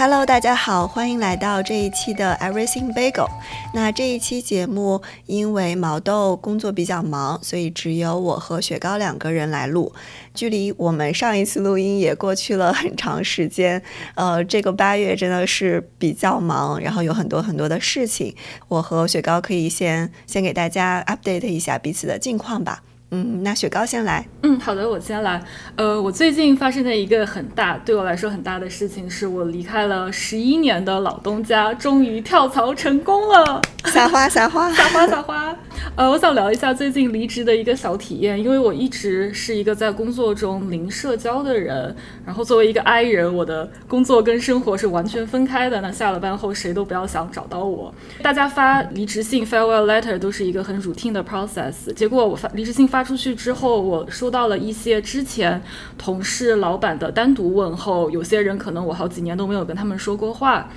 Hello，大家好，欢迎来到这一期的 Everything Bagel。那这一期节目，因为毛豆工作比较忙，所以只有我和雪糕两个人来录。距离我们上一次录音也过去了很长时间。呃，这个八月真的是比较忙，然后有很多很多的事情。我和雪糕可以先先给大家 update 一下彼此的近况吧。嗯，那雪糕先来。嗯，好的，我先来。呃，我最近发生的一个很大，对我来说很大的事情，是我离开了十一年的老东家，终于跳槽成功了。撒花，撒花，撒花，撒花。呃，我想聊一下最近离职的一个小体验，因为我一直是一个在工作中零社交的人，然后作为一个 I 人，我的工作跟生活是完全分开的。那下了班后，谁都不要想找到我。大家发离职信 （farewell letter） 都是一个很 routine 的 process。结果我发离职信发。发出去之后，我收到了一些之前同事、老板的单独问候。有些人可能我好几年都没有跟他们说过话，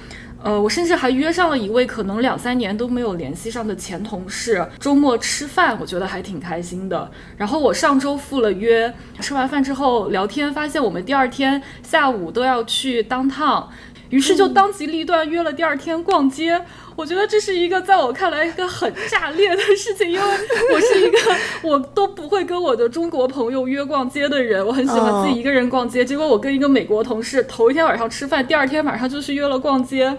呃，我甚至还约上了一位可能两三年都没有联系上的前同事，周末吃饭，我觉得还挺开心的。然后我上周赴了约，吃完饭之后聊天，发现我们第二天下午都要去当趟，于是就当机立断约了第二天逛街。我觉得这是一个在我看来一个很炸裂的事情，因为我是一个 我都不会跟我的中国朋友约逛街的人，我很喜欢自己一个人逛街。结果我跟一个美国同事头一天晚上吃饭，第二天晚上就去约了逛街，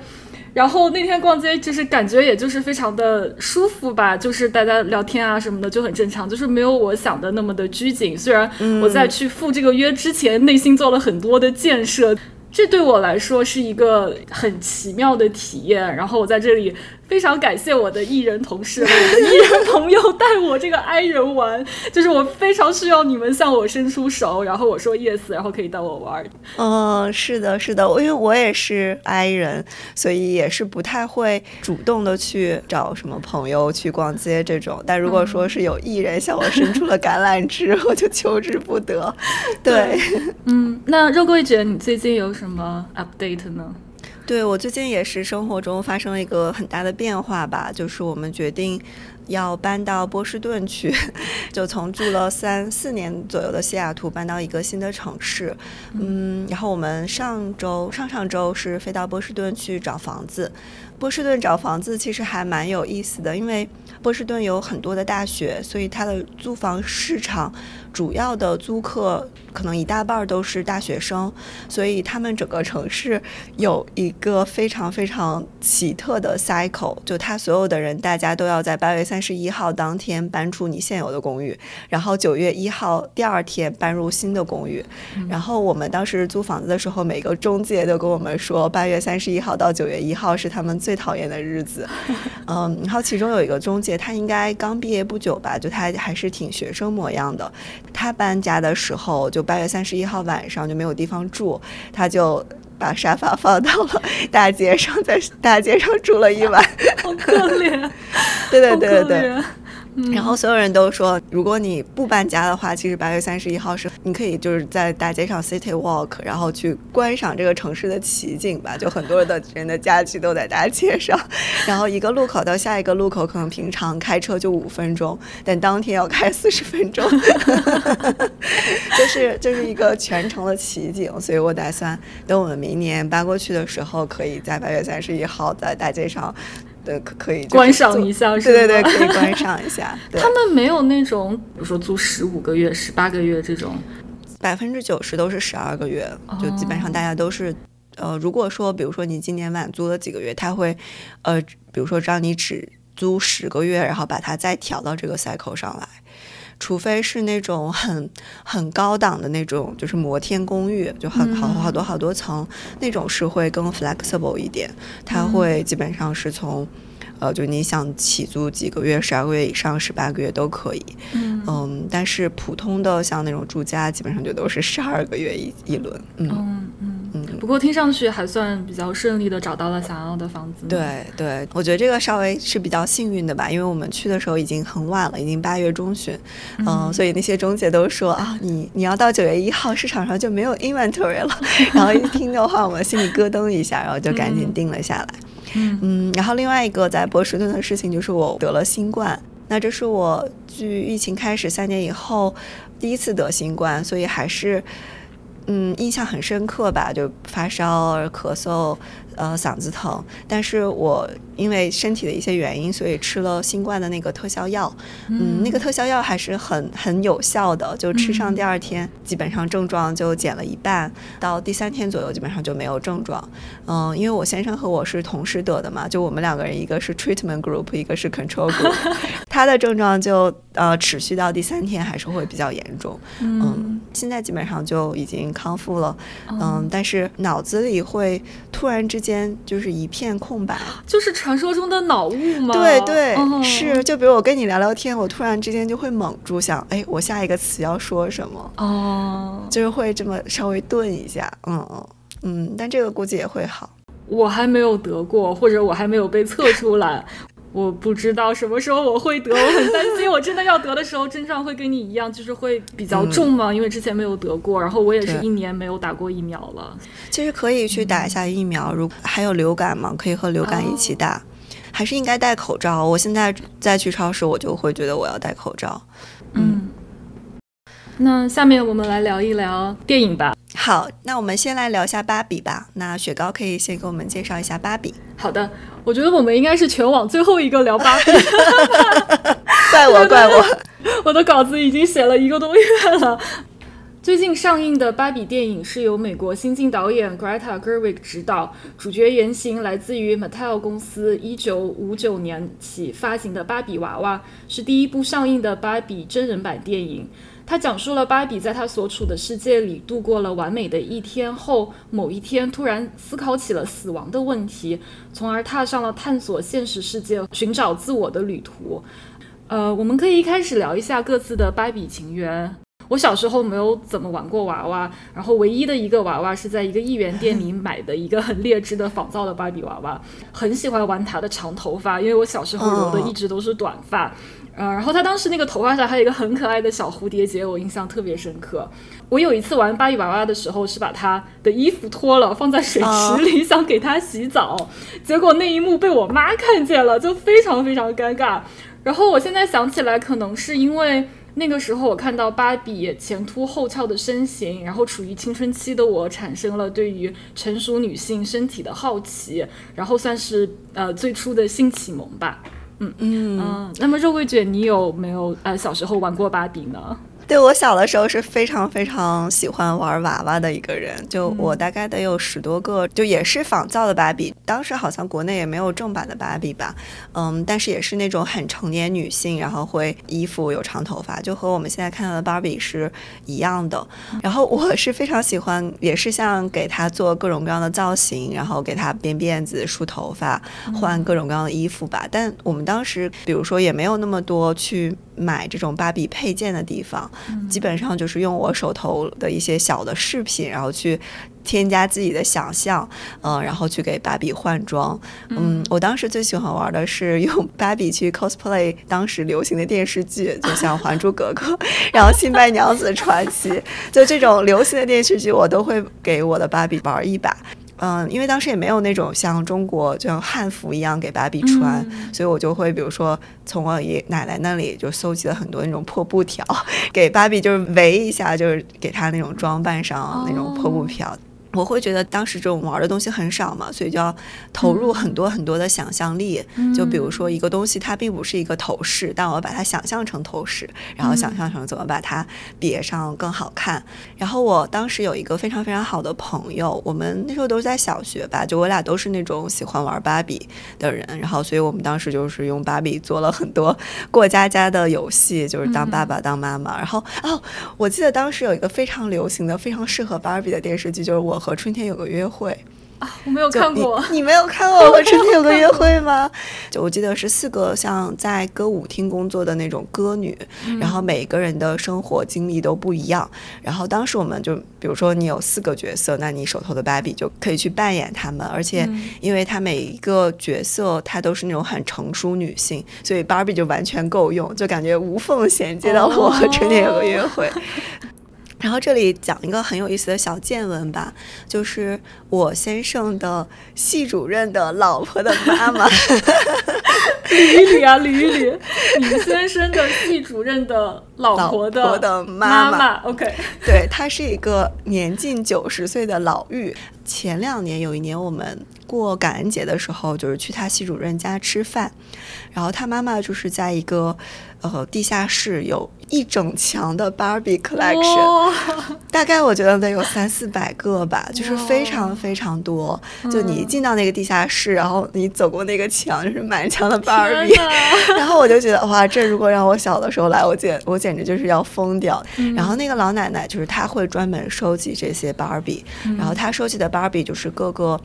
然后那天逛街就是感觉也就是非常的舒服吧，就是大家聊天啊什么的就很正常，就是没有我想的那么的拘谨。虽然我在去赴这个约之前，内心做了很多的建设。这对我来说是一个很奇妙的体验，然后我在这里。非常感谢我的艺人同事、艺人朋友带我这个 I 人玩，就是我非常需要你们向我伸出手，然后我说 yes，然后可以带我玩。嗯，是的，是的，因为我也是 I 人，所以也是不太会主动的去找什么朋友去逛街这种。但如果说是有艺人向我伸出了橄榄枝，我就求之不得。对，嗯，那肉桂姐，你最近有什 update 呢？对我最近也是生活中发生了一个很大的变化吧，就是我们决定要搬到波士顿去，就从住了三四年左右的西雅图搬到一个新的城市，嗯，然后我们上周上上周是飞到波士顿去找房子。波士顿找房子其实还蛮有意思的，因为波士顿有很多的大学，所以它的租房市场主要的租客可能一大半都是大学生，所以他们整个城市有一个非常非常奇特的 cycle，就他所有的人大家都要在八月三十一号当天搬出你现有的公寓，然后九月一号第二天搬入新的公寓。然后我们当时租房子的时候，每个中介都跟我们说，八月三十一号到九月一号是他们。最讨厌的日子，嗯，然后其中有一个中介，他应该刚毕业不久吧，就他还是挺学生模样的。他搬家的时候，就八月三十一号晚上就没有地方住，他就把沙发放到了大街上，在大街上住了一晚，好可怜，对对对对对。然后所有人都说，如果你不搬家的话，其实八月三十一号是你可以就是在大街上 city walk，然后去观赏这个城市的奇景吧。就很多的 人的家具都在大街上，然后一个路口到下一个路口，可能平常开车就五分钟，但当天要开四十分钟，就是就是一个全程的奇景。所以我打算等我们明年搬过去的时候，可以在八月三十一号在大街上。对，可可以观赏一下，是对对对，可以观赏一下。他们没有那种，比如说租十五个月、十八个月这种，百分之九十都是十二个月，就基本上大家都是，呃，如果说，比如说你今年晚租了几个月，他会，呃，比如说让你只租十个月，然后把它再调到这个 cycle 上来。除非是那种 很很高档的那种，就是摩天公寓，就很好好多好多层，那种是会更 flexible 一点，它会基本上是从。呃，就你想起租几个月，十二个月以上，十八个月都可以。嗯，但是普通的像那种住家，基本上就都是十二个月一一轮。嗯嗯嗯。不过听上去还算比较顺利的找到了想要的房子。对对，我觉得这个稍微是比较幸运的吧，因为我们去的时候已经很晚了，已经八月中旬。嗯，所以那些中介都说啊，你你要到九月一号市场上就没有 inventory 了。然后一听的话，我们心里咯噔一下，然后就赶紧定了下来。嗯，然后另外一个在波士顿的事情就是我得了新冠，那这是我距疫情开始三年以后第一次得新冠，所以还是嗯印象很深刻吧，就发烧、咳嗽。呃，嗓子疼，但是我因为身体的一些原因，所以吃了新冠的那个特效药。嗯，那个特效药还是很很有效的，就吃上第二天，基本上症状就减了一半，到第三天左右基本上就没有症状。嗯，因为我先生和我是同时得的嘛，就我们两个人，一个是 treatment group，一个是 control group，他的症状就呃持续到第三天还是会比较严重。嗯，现在基本上就已经康复了。嗯，但是脑子里会突然之。间就是一片空白，就是传说中的脑雾吗？对对，是。就比如我跟你聊聊天，我突然之间就会猛住，想，哎，我下一个词要说什么？哦，就是会这么稍微顿一下，嗯嗯嗯，但这个估计也会好。我还没有得过，或者我还没有被测出来。我不知道什么时候我会得，我很担心。我真的要得的时候，症状会跟你一样，就是会比较重吗？因为之前没有得过，然后我也是一年没有打过疫苗了。其实可以去打一下疫苗，如还有流感嘛，可以和流感一起打。还是应该戴口罩。我现在再去超市，我就会觉得我要戴口罩。嗯。那下面我们来聊一聊电影吧。好，那我们先来聊一下芭比吧。那雪糕可以先给我们介绍一下芭比。好的，我觉得我们应该是全网最后一个聊芭比。怪我，怪我，我的稿子已经写了一个多月了。最近上映的芭比电影是由美国新晋导演 Greta Gerwig 执导，主角原型来自于 Mattel 公司一九五九年起发行的芭比娃娃，是第一部上映的芭比真人版电影。它讲述了芭比在他所处的世界里度过了完美的一天后，某一天突然思考起了死亡的问题，从而踏上了探索现实世界、寻找自我的旅途。呃，我们可以一开始聊一下各自的芭比情缘。我小时候没有怎么玩过娃娃，然后唯一的一个娃娃是在一个一元店里买的一个很劣质的仿造的芭比娃娃，很喜欢玩它的长头发，因为我小时候留的一直都是短发。呃，然后他当时那个头发上还有一个很可爱的小蝴蝶结，我印象特别深刻。我有一次玩芭比娃娃的时候，是把他的衣服脱了，放在水池里，想给他洗澡，结果那一幕被我妈看见了，就非常非常尴尬。然后我现在想起来，可能是因为那个时候我看到芭比前凸后翘的身形，然后处于青春期的我产生了对于成熟女性身体的好奇，然后算是呃最初的性启蒙吧。嗯嗯那么肉桂卷，你有没有呃小时候玩过芭比呢？对我小的时候是非常非常喜欢玩娃娃的一个人，就我大概得有十多个，就也是仿造的芭比。当时好像国内也没有正版的芭比吧，嗯，但是也是那种很成年女性，然后会衣服有长头发，就和我们现在看到的芭比是一样的。然后我是非常喜欢，也是像给她做各种各样的造型，然后给她编辫子、梳头发、换各种各样的衣服吧。但我们当时，比如说也没有那么多去买这种芭比配件的地方。基本上就是用我手头的一些小的饰品，然后去添加自己的想象，嗯，然后去给芭比换装。嗯，我当时最喜欢玩的是用芭比去 cosplay 当时流行的电视剧，就像《还珠格格》，然后《新白娘子传奇》，就这种流行的电视剧，我都会给我的芭比玩一把。嗯，因为当时也没有那种像中国就像汉服一样给芭比穿，所以我就会比如说从我爷奶奶那里就搜集了很多那种破布条，给芭比就是围一下，就是给她那种装扮上那种破布条。我会觉得当时这种玩的东西很少嘛，所以就要投入很多很多的想象力。就比如说一个东西，它并不是一个头饰，但我把它想象成头饰，然后想象成怎么把它别上更好看。然后我当时有一个非常非常好的朋友，我们那时候都是在小学吧，就我俩都是那种喜欢玩芭比的人。然后所以我们当时就是用芭比做了很多过家家的游戏，就是当爸爸当妈妈。然后哦，我记得当时有一个非常流行的、非常适合芭比的电视剧，就是我。和春天有个约会啊，我没有看过。你没有看过《和春天有个约会》吗？就我记得是四个像在歌舞厅工作的那种歌女，然后每个人的生活经历都不一样。然后当时我们就，比如说你有四个角色，那你手头的芭比就可以去扮演他们。而且，因为她每一个角色她都是那种很成熟女性，所以芭比就完全够用，就感觉无缝衔接到了《我和春天有个约会》。然后这里讲一个很有意思的小见闻吧，就是我先生的系主任的老婆的 妈妈，捋一捋啊，捋一捋，你先生的系主任的老婆的的妈妈，OK，对，她是一个年近九十岁的老妪。前两年有一年我们过感恩节的时候，就是去她系主任家吃饭，然后她妈妈就是在一个呃地下室有。一整墙的 Barbie collection，大概我觉得得有三四百个吧，就是非常非常多。就你一进到那个地下室，然后你走过那个墙，就是满墙的 Barbie。然后我就觉得哇，这如果让我小的时候来，我简我简直就是要疯掉。然后那个老奶奶就是她会专门收集这些 Barbie，然后她收集的 Barbie 就是各个。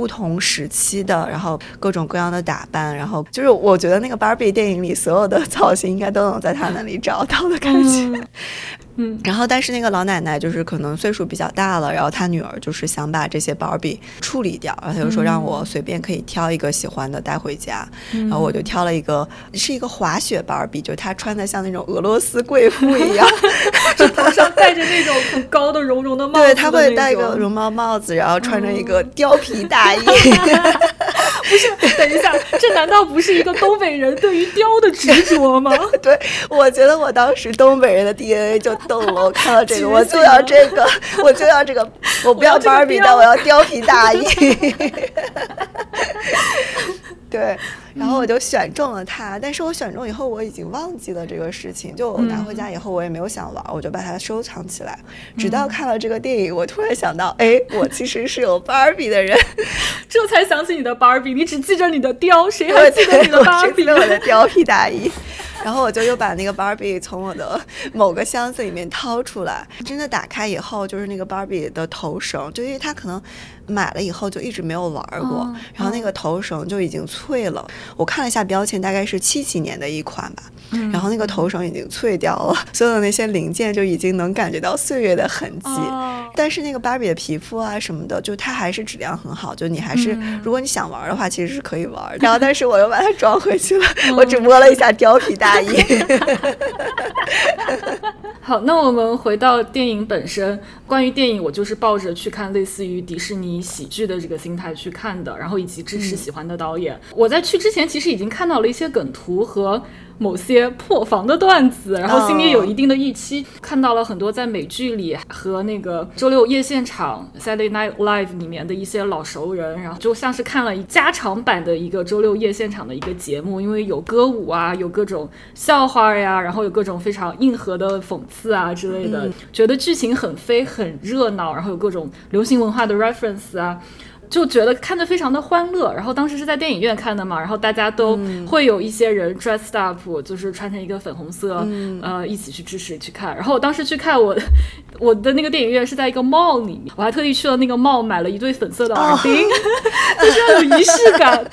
不同时期的，然后各种各样的打扮，然后就是我觉得那个芭比电影里所有的造型，应该都能在他那里找到的感觉。然后但是那个老奶奶就是可能岁数比较大了，然后她女儿就是想把这些芭比处理掉，然后她就说让我随便可以挑一个喜欢的带回家，然后我就挑了一个是一个滑雪芭比，就她穿的像那种俄罗斯贵妇一样，就头上戴着那种很高的绒绒的帽子，对，她会戴一个绒毛帽子，然后穿着一个貂皮大衣。不是，等一下，这难道不是一个东北人对于貂的执着吗？对，我觉得我当时东北人的 DNA 就动了。我看到这个，我就要这个，我就要这个，我不要芭比，但我要貂皮大衣。对，然后我就选中了它，但是我选中以后，我已经忘记了这个事情。就我拿回家以后，我也没有想玩，我就把它收藏起来。直到看了这个电影，我突然想到，哎，我其实是有芭比的人，这才想起你的芭比。你只记着你的貂，谁还记得你的芭比？我的 貂皮大衣。然后我就又把那个芭比从我的某个箱子里面掏出来，真的打开以后，就是那个芭比的头绳，就因为它可能。买了以后就一直没有玩过，然后那个头绳就已经脆了。我看了一下标签，大概是七几年的一款吧。然后那个头绳已经脆掉了，所有的那些零件就已经能感觉到岁月的痕迹。但是那个芭比的皮肤啊什么的，就它还是质量很好。就你还是，如果你想玩的话，其实是可以玩。然后，但是我又把它装回去了。我只摸了一下貂皮大衣。好，那我们回到电影本身。关于电影，我就是抱着去看类似于迪士尼喜剧的这个心态去看的，然后以及支持喜欢的导演。我在去之前其实已经看到了一些梗图和。某些破防的段子，然后心里有一定的预期，看到了很多在美剧里和那个周六夜现场 Saturday Night Live 里面的一些老熟人，然后就像是看了一加长版的一个周六夜现场的一个节目，因为有歌舞啊，有各种笑话呀，然后有各种非常硬核的讽刺啊之类的，觉得剧情很飞很热闹，然后有各种流行文化的 reference 啊。就觉得看着非常的欢乐，然后当时是在电影院看的嘛，然后大家都会有一些人 dressed up，就是穿成一个粉红色，呃，一起去支持去看。然后我当时去看我 我的那个电影院是在一个 mall 里面，我还特地去了那个 mall 买了一对粉色的耳钉，就是要有仪式感。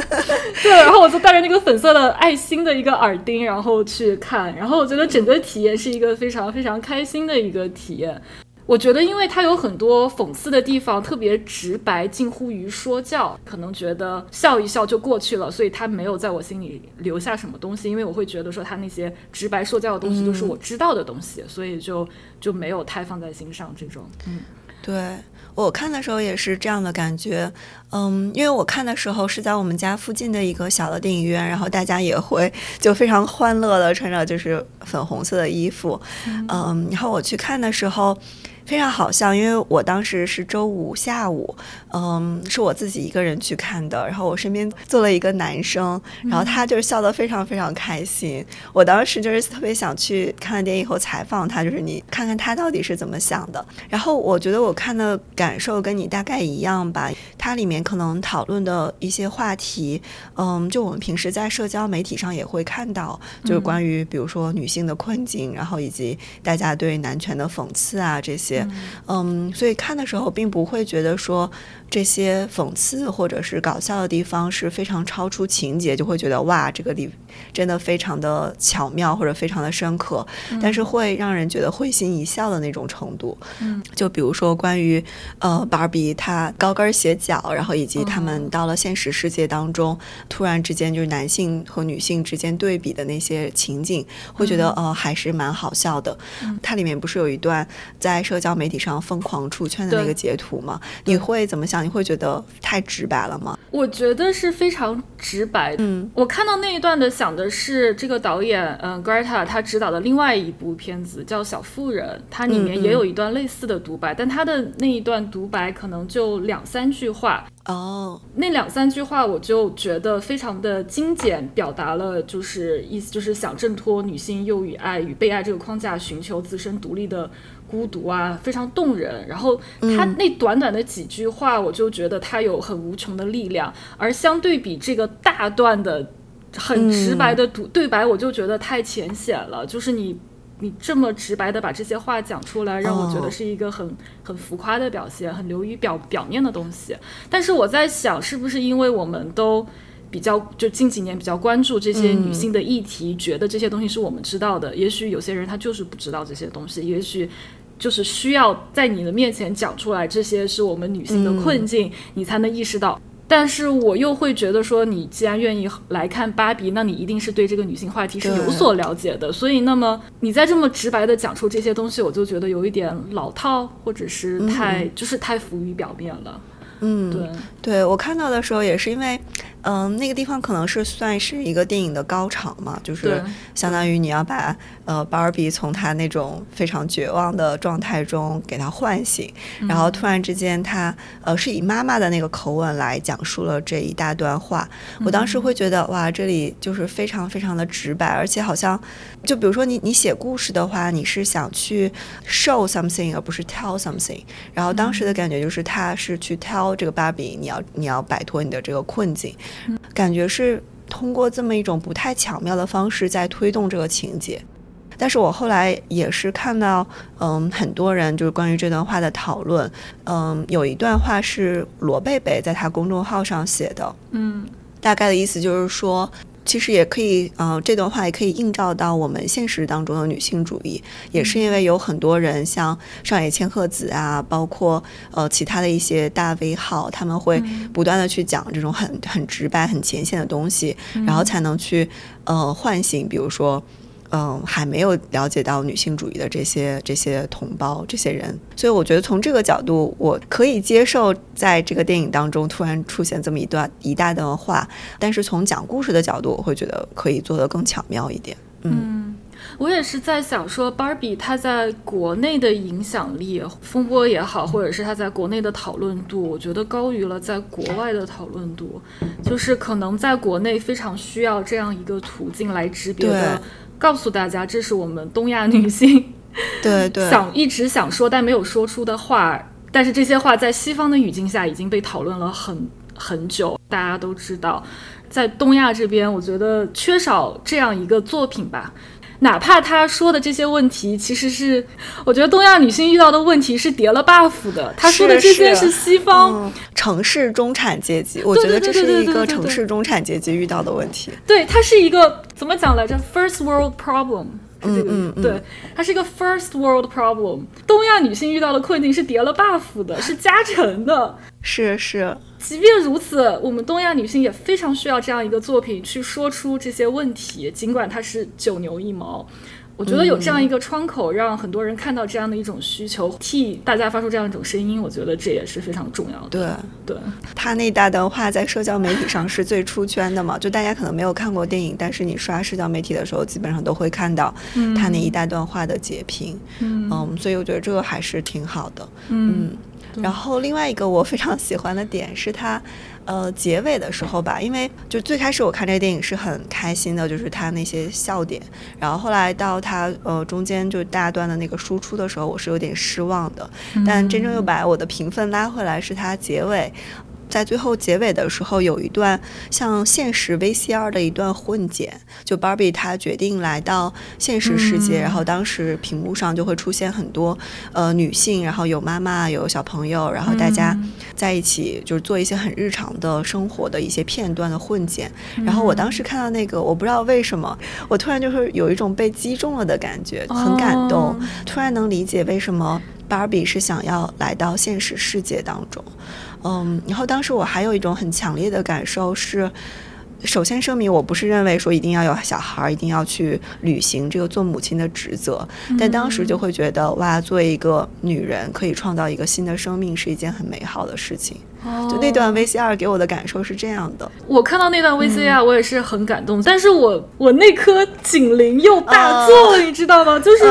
对，然后我就戴着那个粉色的爱心的一个耳钉，然后去看，然后我觉得整个体验是一个非常非常开心的一个体验。我觉得，因为它有很多讽刺的地方，特别直白，近乎于说教，可能觉得笑一笑就过去了，所以它没有在我心里留下什么东西。因为我会觉得说，他那些直白说教的东西都是我知道的东西，所以就就没有太放在心上。这种，嗯，对我看的时候也是这样的感觉，嗯，因为我看的时候是在我们家附近的一个小的电影院，然后大家也会就非常欢乐的穿着就是粉红色的衣服，嗯，然后我去看的时候。非常好笑，因为我当时是周五下午，嗯，是我自己一个人去看的，然后我身边坐了一个男生，然后他就是笑得非常非常开心。我当时就是特别想去看了电影以后采访他，就是你看看他到底是怎么想的。然后我觉得我看的感受跟你大概一样吧，它里面可能讨论的一些话题，嗯，就我们平时在社交媒体上也会看到，就是关于比如说女性的困境，然后以及大家对男权的讽刺啊这些。嗯，所以看的时候并不会觉得说这些讽刺或者是搞笑的地方是非常超出情节，就会觉得哇，这个里真的非常的巧妙或者非常的深刻，但是会让人觉得会心一笑的那种程度。嗯，就比如说关于呃芭比她高跟鞋脚，然后以及他们到了现实世界当中，突然之间就是男性和女性之间对比的那些情景，会觉得呃还是蛮好笑的。它里面不是有一段在社交媒体上疯狂出圈的那个截图吗？你会怎么想？你会觉得太直白了吗？我觉得是非常直白。嗯，我看到那一段的想的是这个导演，嗯，Greta 他执导的另外一部片子叫《小妇人》，它里面也有一段类似的独白，但他的那一段独白可能就两三句话。哦，那两三句话我就觉得非常的精简，表达了就是意思就是想挣脱女性又与爱与被爱这个框架，寻求自身独立的孤独啊，非常动人。然后他那短短的几句话，我就觉得他有很无穷的力量，而相对比这个大段的很直白的读对白，我就觉得太浅显了，就是你。你这么直白的把这些话讲出来，让我觉得是一个很很浮夸的表现，很流于表表面的东西。但是我在想，是不是因为我们都比较就近几年比较关注这些女性的议题，觉得这些东西是我们知道的？也许有些人他就是不知道这些东西，也许就是需要在你的面前讲出来，这些是我们女性的困境，你才能意识到。但是我又会觉得说，你既然愿意来看芭比，那你一定是对这个女性话题是有所了解的。所以，那么你再这么直白的讲出这些东西，我就觉得有一点老套，或者是太就是太浮于表面了。嗯，对，对我看到的时候也是因为，嗯，那个地方可能是算是一个电影的高潮嘛，就是相当于你要把呃芭比从他那种非常绝望的状态中给他唤醒，然后突然之间他呃是以妈妈的那个口吻来讲述了这一大段话，我当时会觉得哇，这里就是非常非常的直白，而且好像就比如说你你写故事的话，你是想去 show something 而不是 tell something，然后当时的感觉就是他是去 tell。这个芭比，你要你要摆脱你的这个困境，感觉是通过这么一种不太巧妙的方式在推动这个情节。但是我后来也是看到，嗯，很多人就是关于这段话的讨论，嗯，有一段话是罗贝贝在他公众号上写的，嗯，大概的意思就是说。其实也可以，嗯，这段话也可以映照到我们现实当中的女性主义，也是因为有很多人像上野千鹤子啊，包括呃其他的一些大 V 号，他们会不断的去讲这种很很直白、很前线的东西，然后才能去呃唤醒，比如说。嗯，还没有了解到女性主义的这些这些同胞这些人，所以我觉得从这个角度，我可以接受在这个电影当中突然出现这么一段一大段话，但是从讲故事的角度，我会觉得可以做得更巧妙一点。嗯，我也是在想说，Barbie 它在国内的影响力、风波也好，或者是它在国内的讨论度，我觉得高于了在国外的讨论度，就是可能在国内非常需要这样一个途径来识别的。告诉大家，这是我们东亚女性 对对想一直想说但没有说出的话。但是这些话在西方的语境下已经被讨论了很很久。大家都知道，在东亚这边，我觉得缺少这样一个作品吧。哪怕他说的这些问题，其实是我觉得东亚女性遇到的问题是叠了 buff 的。他说的这些是西方城市中产阶级，我觉得这是一个城市中产阶级遇到的问题。对，它是一个怎么讲来着？First world problem。嗯嗯嗯，对，它是一个 first world problem。东亚女性遇到的困境是叠了 buff 的，是加成的。是是。即便如此，我们东亚女性也非常需要这样一个作品去说出这些问题，尽管它是九牛一毛。我觉得有这样一个窗口，让很多人看到这样的一种需求，替大家发出这样一种声音，我觉得这也是非常重要的。对对，他那大段话在社交媒体上是最出圈的嘛？就大家可能没有看过电影，但是你刷社交媒体的时候，基本上都会看到他那一大段话的截屏。嗯，所以我觉得这个还是挺好的。嗯。然后另外一个我非常喜欢的点是它，呃，结尾的时候吧，因为就最开始我看这个电影是很开心的，就是它那些笑点。然后后来到它呃中间就大段的那个输出的时候，我是有点失望的。但真正又把我的评分拉回来是它结尾，在最后结尾的时候有一段像现实 VCR 的一段混剪，就 Barbie 她决定来到现实世界，然后当时屏幕上就会出现很多呃女性，然后有妈妈有小朋友，然后大家在一起就是做一些很日常的生活的一些片段的混剪。然后我当时看到那个，我不知道为什么，我突然就是有一种被击中了的感觉，很感动，突然能理解为什么。芭比是想要来到现实世界当中，嗯，然后当时我还有一种很强烈的感受是，首先声明，我不是认为说一定要有小孩，一定要去履行这个做母亲的职责，但当时就会觉得，哇，作为一个女人，可以创造一个新的生命，是一件很美好的事情。就那段 VCR 给我的感受是这样的，我看到那段 VCR 我也是很感动，但是我我那颗警铃又大作，你知道吗？就是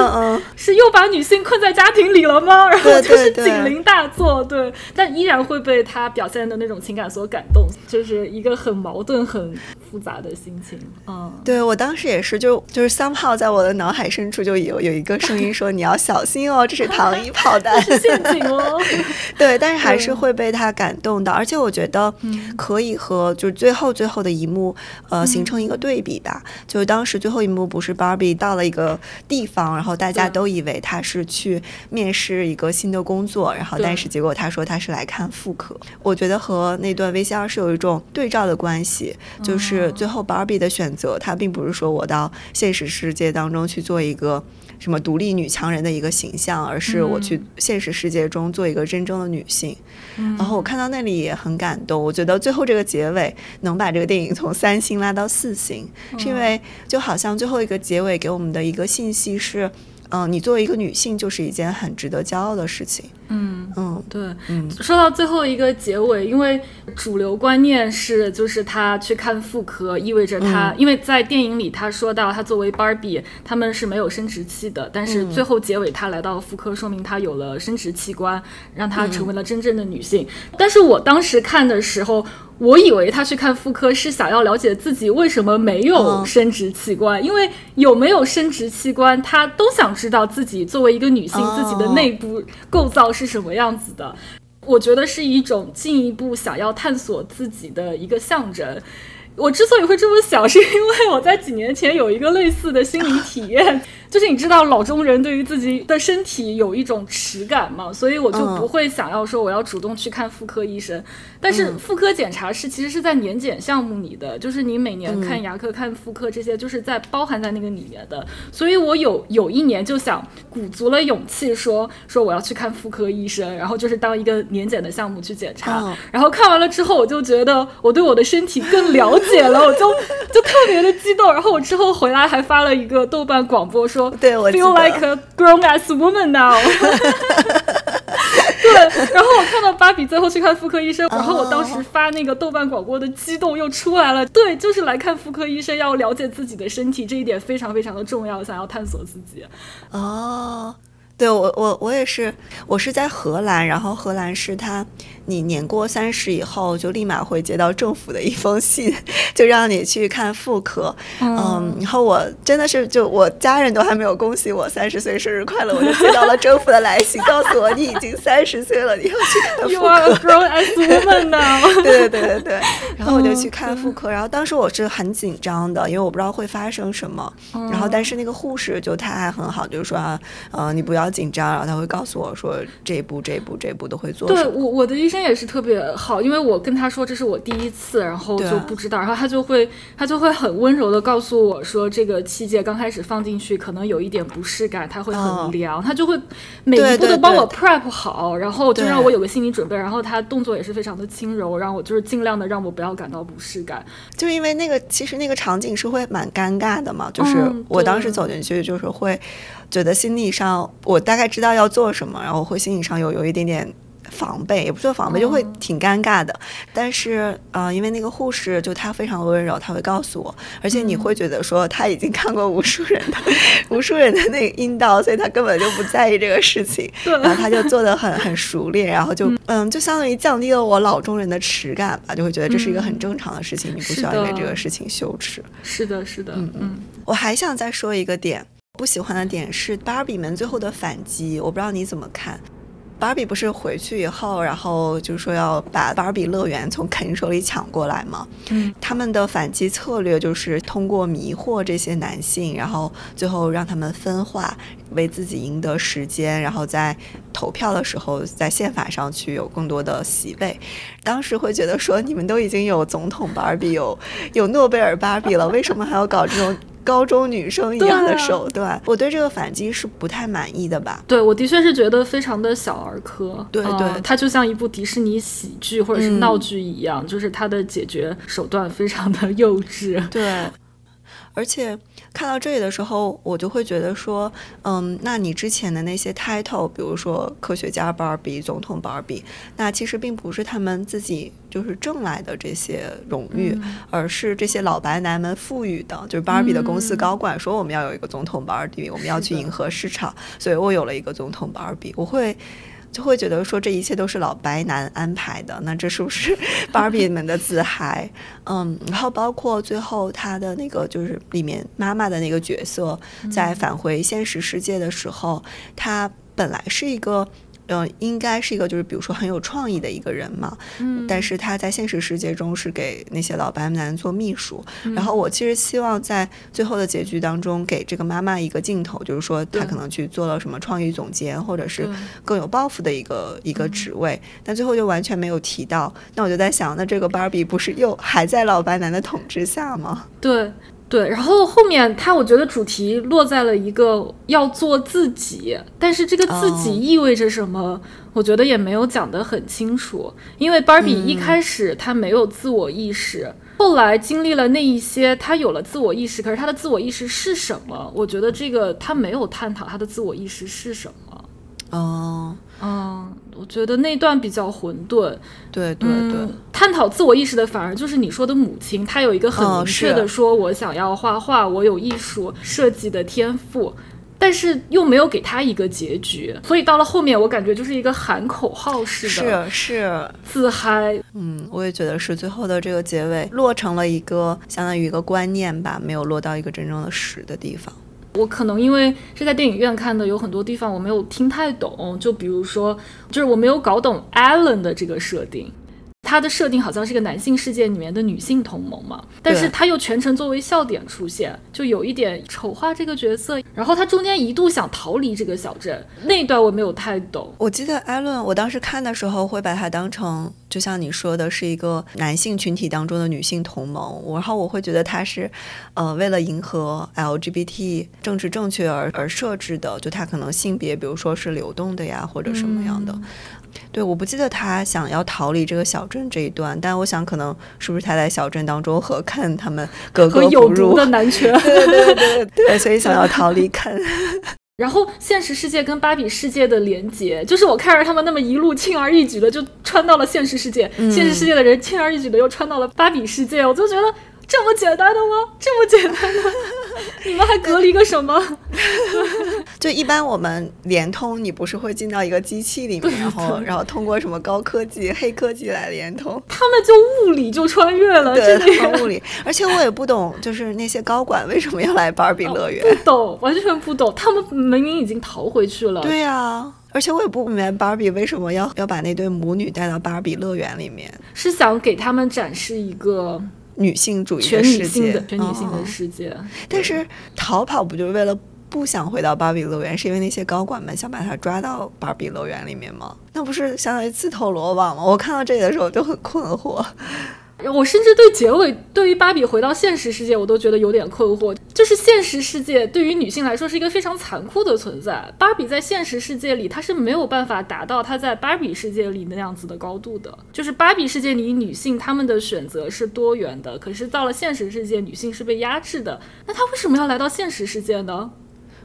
是又把女性困在家庭里了吗？然后就是警铃大作，对，但依然会被他表现的那种情感所感动，就是一个很矛盾、很复杂的心情。嗯，对我当时也是，就就是 somehow 在我的脑海深处就有有一个声音说你要小心哦，这是糖衣炮弹，是陷阱哦。对，但是还是会被他感。动的，而且我觉得可以和就是最后最后的一幕，呃，形成一个对比吧。就是当时最后一幕不是 Barbie 到了一个地方，然后大家都以为他是去面试一个新的工作，然后但是结果他说他是来看妇科。我觉得和那段 VCR 是有一种对照的关系，就是最后 Barbie 的选择，她并不是说我到现实世界当中去做一个。什么独立女强人的一个形象，而是我去现实世界中做一个真正的女性。然后我看到那里也很感动，我觉得最后这个结尾能把这个电影从三星拉到四星，是因为就好像最后一个结尾给我们的一个信息是。嗯，你作为一个女性，就是一件很值得骄傲的事情。嗯嗯，对。嗯，说到最后一个结尾，因为主流观念是，就是他去看妇科，意味着他，因为在电影里他说到，他作为 Barbie，他们是没有生殖器的，但是最后结尾他来到妇科，说明他有了生殖器官，让他成为了真正的女性。但是我当时看的时候。我以为他去看妇科是想要了解自己为什么没有生殖器官，因为有没有生殖器官，他都想知道自己作为一个女性自己的内部构造是什么样子的。我觉得是一种进一步想要探索自己的一个象征。我之所以会这么想，是因为我在几年前有一个类似的心理体验。就是你知道老中人对于自己的身体有一种耻感嘛，所以我就不会想要说我要主动去看妇科医生。但是妇科检查是其实是在年检项目里的，就是你每年看牙科、看妇科这些，就是在包含在那个里面的。所以我有有一年就想鼓足了勇气说说我要去看妇科医生，然后就是当一个年检的项目去检查。然后看完了之后，我就觉得我对我的身体更了解了，我就 就特别的激动。然后我之后回来还发了一个豆瓣广播说。对我 feel like a grown ass woman now。对，然后我看到芭比最后去看妇科医生，然后我当时发那个豆瓣广播的激动又出来了。对，就是来看妇科医生，要了解自己的身体，这一点非常非常的重要，想要探索自己。哦。对我我我也是，我是在荷兰，然后荷兰是他，你年过三十以后就立马会接到政府的一封信，就让你去看妇科。嗯，然后我真的是就我家人都还没有恭喜我三十岁生日快乐，我就接到了政府的来信，告诉我你已经三十岁了，你要去看妇 科。You are a grown as woman now。对对对对对，然后我就去看妇科，然后当时我是很紧张的，因为我不知道会发生什么。然后但是那个护士就他还很好，就是说啊，嗯，你不要。紧张，然后他会告诉我说这一步、这一步、这一步都会做。对我，我的医生也是特别好，因为我跟他说这是我第一次，然后就不知道，然后他就会他就会很温柔的告诉我说这个器械刚开始放进去可能有一点不适感，他会很凉，他就会每一步都帮我 prep 好，然后就让我有个心理准备，然后他动作也是非常的轻柔，让我就是尽量的让我不要感到不适感。就因为那个其实那个场景是会蛮尴尬的嘛，就是我当时走进去就是会。觉得心理上，我大概知道要做什么，然后会心理上有有一点点防备，也不说防备，就会挺尴尬的。但是，呃，因为那个护士就她非常温柔，她会告诉我，而且你会觉得说她已经看过无数人的 无数人的那个阴道，所以她根本就不在意这个事情。然后她就做的很很熟练，然后就嗯，就相当于降低了我老中人的耻感吧，就会觉得这是一个很正常的事情，你不需要因为这个事情羞耻。是的，是的，嗯嗯。我还想再说一个点。不喜欢的点是芭比们最后的反击，我不知道你怎么看。芭比不是回去以后，然后就说要把芭比乐园从肯手里抢过来吗？嗯，他们的反击策略就是通过迷惑这些男性，然后最后让他们分化，为自己赢得时间，然后在投票的时候在宪法上去有更多的席位。当时会觉得说，你们都已经有总统芭比，有有诺贝尔芭比了，为什么还要搞这种？高中女生一样的手段，我对这个反击是不太满意的吧？对，我的确是觉得非常的小儿科。对对，它就像一部迪士尼喜剧或者是闹剧一样，就是它的解决手段非常的幼稚。对。而且看到这里的时候，我就会觉得说，嗯，那你之前的那些 title，比如说科学家芭比、总统芭比，那其实并不是他们自己就是挣来的这些荣誉，而是这些老白男们赋予的。就是芭比的公司高管说，我们要有一个总统芭比，我们要去迎合市场，所以我有了一个总统芭比，我会。就会觉得说这一切都是老白男安排的，那这是不是 芭比们的自嗨？嗯，然后包括最后他的那个就是里面妈妈的那个角色，在返回现实世界的时候，他本来是一个。嗯，应该是一个就是比如说很有创意的一个人嘛，嗯，但是他在现实世界中是给那些老白男做秘书。然后我其实希望在最后的结局当中给这个妈妈一个镜头，就是说他可能去做了什么创意总监，或者是更有抱负的一个一个职位，但最后就完全没有提到。那我就在想，那这个芭比不是又还在老白男的统治下吗？对。对，然后后面他我觉得主题落在了一个要做自己，但是这个自己意味着什么？我觉得也没有讲得很清楚。因为芭比一开始他没有自我意识，后来经历了那一些，他有了自我意识，可是他的自我意识是什么？我觉得这个他没有探讨他的自我意识是什么。哦，嗯，我觉得那段比较混沌。对对对，探讨自我意识的反而就是你说的母亲，她有一个很明确的说，我想要画画，我有艺术设计的天赋，但是又没有给她一个结局，所以到了后面，我感觉就是一个喊口号式的，是是自嗨。嗯，我也觉得是最后的这个结尾落成了一个相当于一个观念吧，没有落到一个真正的实的地方。我可能因为是在电影院看的，有很多地方我没有听太懂。就比如说，就是我没有搞懂 Allen 的这个设定。他的设定好像是个男性世界里面的女性同盟嘛，但是他又全程作为笑点出现，就有一点丑化这个角色。然后他中间一度想逃离这个小镇，那一段我没有太懂。我记得艾伦，我当时看的时候会把他当成，就像你说的，是一个男性群体当中的女性同盟。然后我会觉得他是，呃，为了迎合 LGBT 政治正确而而设置的，就他可能性别，比如说是流动的呀，或者什么样的。对，我不记得他想要逃离这个小镇这一段，但我想可能是不是他在小镇当中和看他们格格不入的男权，对对对 对，所以想要逃离看。然后现实世界跟芭比世界的连接，就是我看着他们那么一路轻而易举的就穿到了现实世界，现实世界的人轻而易举的又穿到了芭比世界，我就觉得。这么简单的吗？这么简单的？你们还隔离个什么？就一般我们联通，你不是会进到一个机器里面，然后然后通过什么高科技、黑科技来联通？他们就物理就穿越了，对，他们物理。而且我也不懂，就是那些高管为什么要来芭比乐园？不懂，完全不懂。他们明明已经逃回去了。对呀，而且我也不明白芭比为什么要要把那对母女带到芭比乐园里面，是想给他们展示一个。女性主义的世界，全女性的世界。但是逃跑不就是为了不想回到芭比乐园？是因为那些高管们想把他抓到芭比乐园里面吗？那不是相当于自投罗网吗？我看到这里的时候就很困惑。我甚至对结尾，对于芭比回到现实世界，我都觉得有点困惑。就是现实世界对于女性来说是一个非常残酷的存在。芭比在现实世界里，她是没有办法达到她在芭比世界里那样子的高度的。就是芭比世界里女性她们的选择是多元的，可是到了现实世界，女性是被压制的。那她为什么要来到现实世界呢？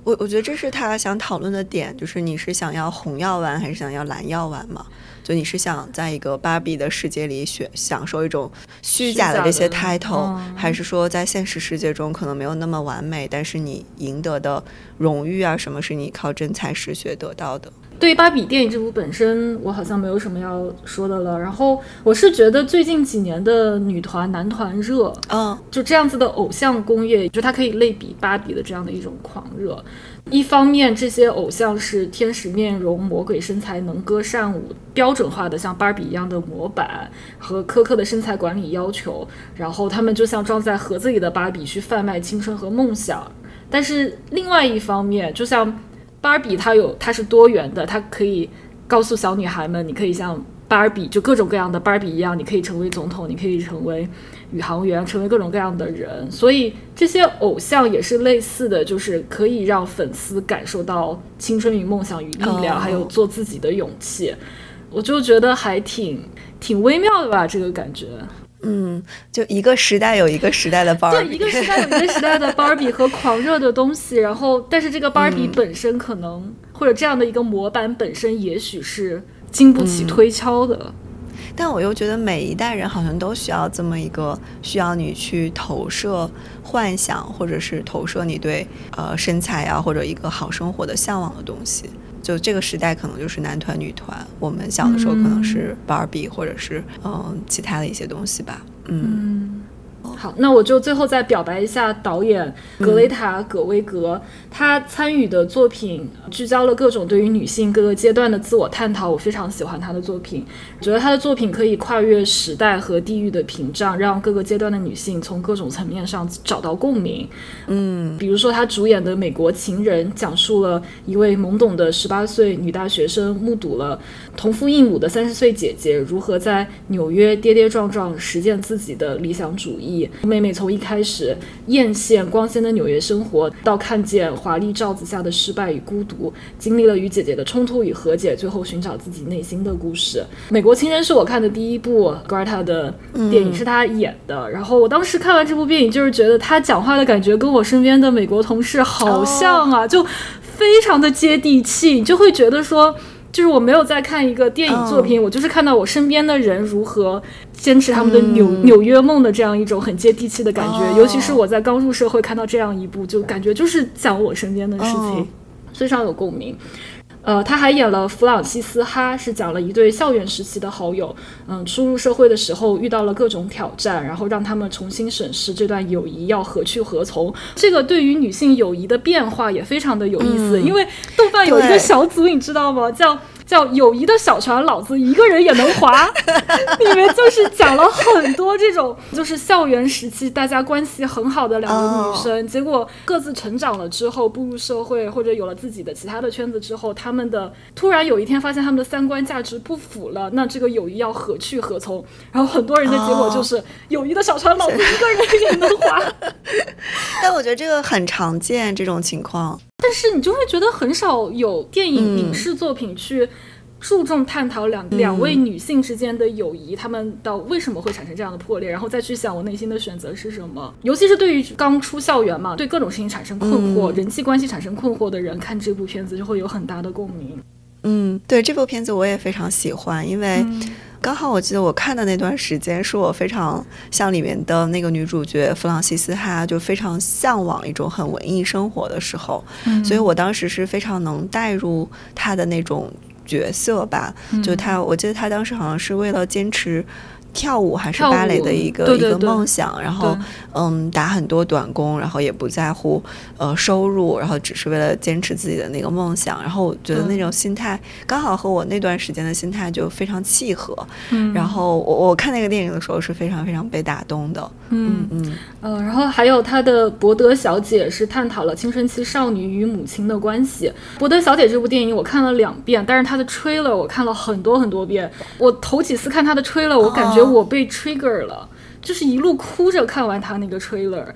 我我觉得这是他想讨论的点，就是你是想要红药丸还是想要蓝药丸嘛？就你是想在一个芭比的世界里选享受一种虚假的这些 title，还是说在现实世界中可能没有那么完美，但是你赢得的荣誉啊什么是你靠真才实学得到的？对于芭比电影这部本身，我好像没有什么要说的了。然后我是觉得最近几年的女团男团热，嗯，就这样子的偶像工业，就它可以类比芭比的这样的一种狂热。一方面，这些偶像是天使面容、魔鬼身材、能歌善舞、标准化的像芭比一样的模板和苛刻的身材管理要求，然后他们就像装在盒子里的芭比去贩卖青春和梦想。但是另外一方面，就像芭比，它有它是多元的，它可以告诉小女孩们，你可以像芭比，就各种各样的芭比一样，你可以成为总统，你可以成为。宇航员成为各种各样的人，所以这些偶像也是类似的，就是可以让粉丝感受到青春与梦想与力量，还有做自己的勇气。我就觉得还挺挺微妙的吧，这个感觉。嗯，就一个时代有一个时代的芭比，对，一个时代有一个时代的芭比和狂热的东西。然后，但是这个芭比本身可能或者这样的一个模板本身，也许是经不起推敲的。但我又觉得每一代人好像都需要这么一个需要你去投射幻想，或者是投射你对呃身材啊或者一个好生活的向往的东西。就这个时代可能就是男团女团，我们小的时候可能是芭比或者是嗯其他的一些东西吧。嗯。好，那我就最后再表白一下导演格雷塔·葛威格，他参与的作品聚焦了各种对于女性各个阶段的自我探讨，我非常喜欢他的作品，觉得他的作品可以跨越时代和地域的屏障，让各个阶段的女性从各种层面上找到共鸣。嗯，比如说他主演的《美国情人》，讲述了一位懵懂的十八岁女大学生目睹了同父异母的三十岁姐姐如何在纽约跌跌撞撞实践自己的理想主义。妹妹从一开始艳羡光鲜的纽约生活，到看见华丽罩子下的失败与孤独，经历了与姐姐的冲突与和解，最后寻找自己内心的故事。《美国情人》是我看的第一部 Greta 的电影，是她演的。然后我当时看完这部电影，就是觉得她讲话的感觉跟我身边的美国同事好像啊，就非常的接地气，就会觉得说。就是我没有在看一个电影作品，我就是看到我身边的人如何坚持他们的纽纽约梦的这样一种很接地气的感觉。尤其是我在刚入社会看到这样一部，就感觉就是讲我身边的事情，非常有共鸣。呃，他还演了《弗朗西斯哈》，是讲了一对校园时期的好友，嗯，初入社会的时候遇到了各种挑战，然后让他们重新审视这段友谊要何去何从。这个对于女性友谊的变化也非常的有意思，因为豆瓣有一个小组，你知道吗？叫。叫友谊的小船，老子一个人也能划。里面就是讲了很多这种，就是校园时期大家关系很好的两个女生，结果各自成长了之后，步入社会或者有了自己的其他的圈子之后，他们的突然有一天发现他们的三观价值不符了，那这个友谊要何去何从？然后很多人的结果就是友谊的小船，老子一个人也能划。但我觉得这个很常见这种情况。但是你就会觉得很少有电影影视作品去注重探讨两两位女性之间的友谊，她们到为什么会产生这样的破裂，然后再去想我内心的选择是什么。尤其是对于刚出校园嘛，对各种事情产生困惑、人际关系产生困惑的人，看这部片子就会有很大的共鸣。嗯，对这部片子我也非常喜欢，因为。刚好我记得我看的那段时间，是我非常像里面的那个女主角弗朗西斯哈，就非常向往一种很文艺生活的时候，所以我当时是非常能带入她的那种角色吧。就她，我记得她当时好像是为了坚持。跳舞还是芭蕾的一个一个梦想，然后嗯打很多短工，然后也不在乎呃收入，然后只是为了坚持自己的那个梦想。然后我觉得那种心态刚好和我那段时间的心态就非常契合。嗯，然后我我看那个电影的时候是非常非常被打动的。嗯嗯呃，然后还有他的《博德小姐》是探讨了青春期少女与母亲的关系。《博德小姐》这部电影我看了两遍，但是它的 trailer 我看了很多很多遍。我头几次看他的 trailer，我感觉。我被 trigger 了，就是一路哭着看完他那个 trailer，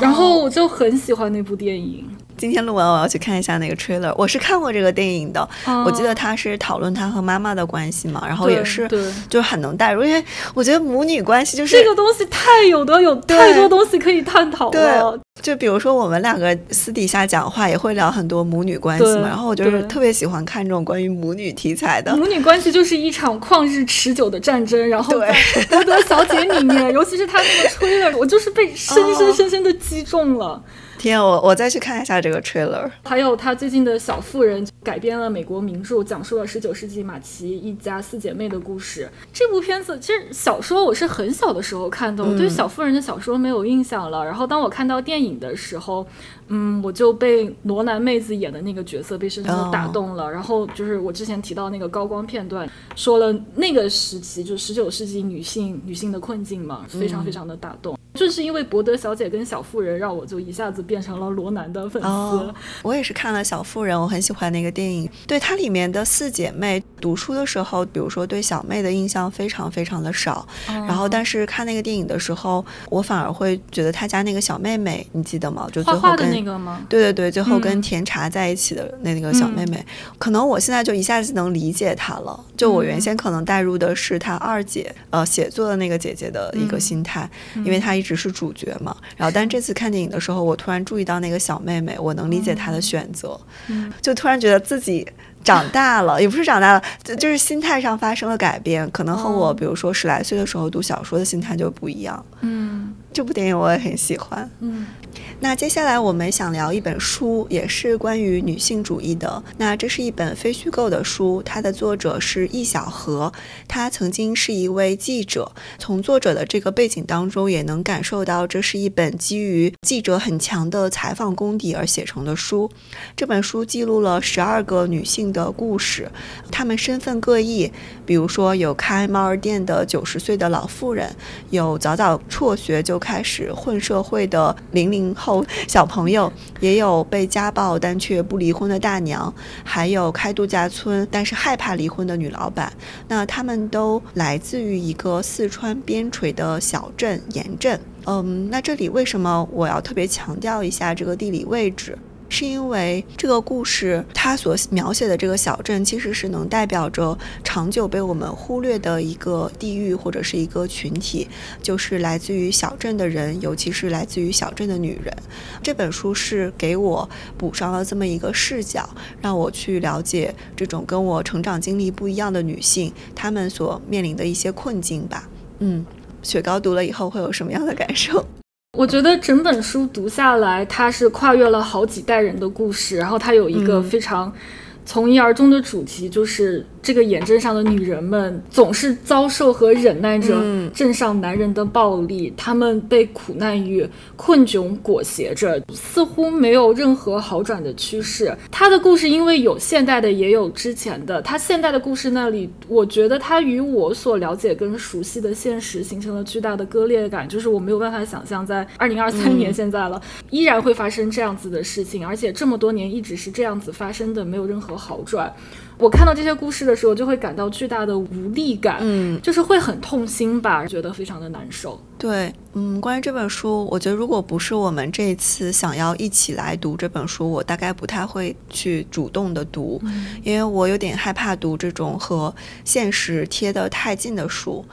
然后我就很喜欢那部电影。今天录完我要去看一下那个 trailer。我是看过这个电影的，我记得他是讨论他和妈妈的关系嘛，然后也是就很能带入，因为我觉得母女关系就是这个东西太有的有太多东西可以探讨了。就比如说我们两个私底下讲话也会聊很多母女关系嘛，然后我就是特别喜欢看这种关于母女题材的。母女关系就是一场旷日持久的战争，然后在《博德小姐》里面，尤其是他那个 trailer，我就是被深深深深的击中了。天，我我再去看一下这个 trailer。还有他最近的小妇人改编了美国名著，讲述了十九世纪马奇一家四姐妹的故事。这部片子其实小说我是很小的时候看的，我对小妇人的小说没有印象了。然后当我看到电影的时候，嗯，我就被罗南妹子演的那个角色被深深的打动了。然后就是我之前提到那个高光片段，说了那个时期就十九世纪女性女性的困境嘛，非常非常的打动。就是因为博德小姐跟小妇人，让我就一下子变成了罗南的粉丝。我也是看了小妇人，我很喜欢那个电影。对它里面的四姐妹，读书的时候，比如说对小妹的印象非常非常的少。然后，但是看那个电影的时候，我反而会觉得她家那个小妹妹，你记得吗？就最后跟那个吗？对对对，最后跟甜茶在一起的那个小妹妹，可能我现在就一下子能理解她了。就我原先可能带入的是她二姐，呃，写作的那个姐姐的一个心态，因为她一直是主角嘛。然后，但这次看电影的时候，我突然注意到那个小妹妹，我能理解她的选择，就突然觉得自己长大了，也不是长大了，就就是心态上发生了改变，可能和我比如说十来岁的时候读小说的心态就不一样。嗯，这部电影我也很喜欢。嗯。那接下来我们想聊一本书，也是关于女性主义的。那这是一本非虚构的书，它的作者是易小荷，她曾经是一位记者。从作者的这个背景当中，也能感受到这是一本基于记者很强的采访功底而写成的书。这本书记录了十二个女性的故事，她们身份各异。比如说，有开猫儿店的九十岁的老妇人，有早早辍学就开始混社会的零零后。小朋友也有被家暴但却不离婚的大娘，还有开度假村但是害怕离婚的女老板。那他们都来自于一个四川边陲的小镇盐镇。嗯，那这里为什么我要特别强调一下这个地理位置？是因为这个故事，它所描写的这个小镇，其实是能代表着长久被我们忽略的一个地域或者是一个群体，就是来自于小镇的人，尤其是来自于小镇的女人。这本书是给我补上了这么一个视角，让我去了解这种跟我成长经历不一样的女性，她们所面临的一些困境吧。嗯，雪糕读了以后会有什么样的感受？我觉得整本书读下来，它是跨越了好几代人的故事，然后它有一个非常从一而终的主题，就是。这个眼镇上的女人们总是遭受和忍耐着镇上男人的暴力，她们被苦难与困窘裹挟着，似乎没有任何好转的趋势。她的故事因为有现代的，也有之前的。她现代的故事那里，我觉得她与我所了解跟熟悉的现实形成了巨大的割裂感，就是我没有办法想象，在二零二三年现在了，依然会发生这样子的事情，而且这么多年一直是这样子发生的，没有任何好转。我看到这些故事的时候，就会感到巨大的无力感，嗯，就是会很痛心吧，觉得非常的难受。对，嗯，关于这本书，我觉得如果不是我们这一次想要一起来读这本书，我大概不太会去主动的读，因为我有点害怕读这种和现实贴得太近的书。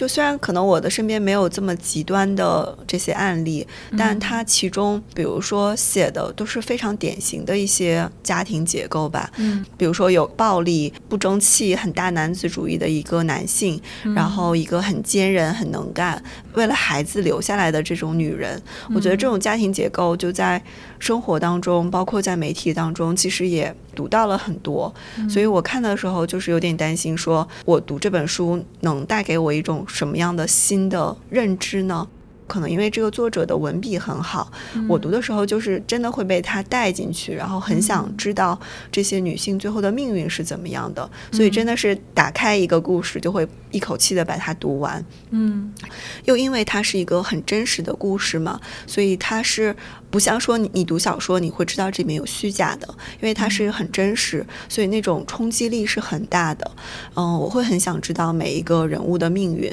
就虽然可能我的身边没有这么极端的这些案例，但它其中，比如说写的都是非常典型的一些家庭结构吧。嗯，比如说有暴力、不争气、很大男子主义的一个男性，然后一个很坚韧、很能干，为了孩子留下来的这种女人。我觉得这种家庭结构就在生活当中，包括在媒体当中，其实也读到了很多。所以我看的时候就是有点担心，说我读这本书能带给我一种。什么样的新的认知呢？可能因为这个作者的文笔很好，我读的时候就是真的会被他带进去，然后很想知道这些女性最后的命运是怎么样的，所以真的是打开一个故事就会一口气的把它读完。嗯，又因为它是一个很真实的故事嘛，所以它是不像说你你读小说你会知道这里面有虚假的，因为它是很真实，所以那种冲击力是很大的。嗯，我会很想知道每一个人物的命运。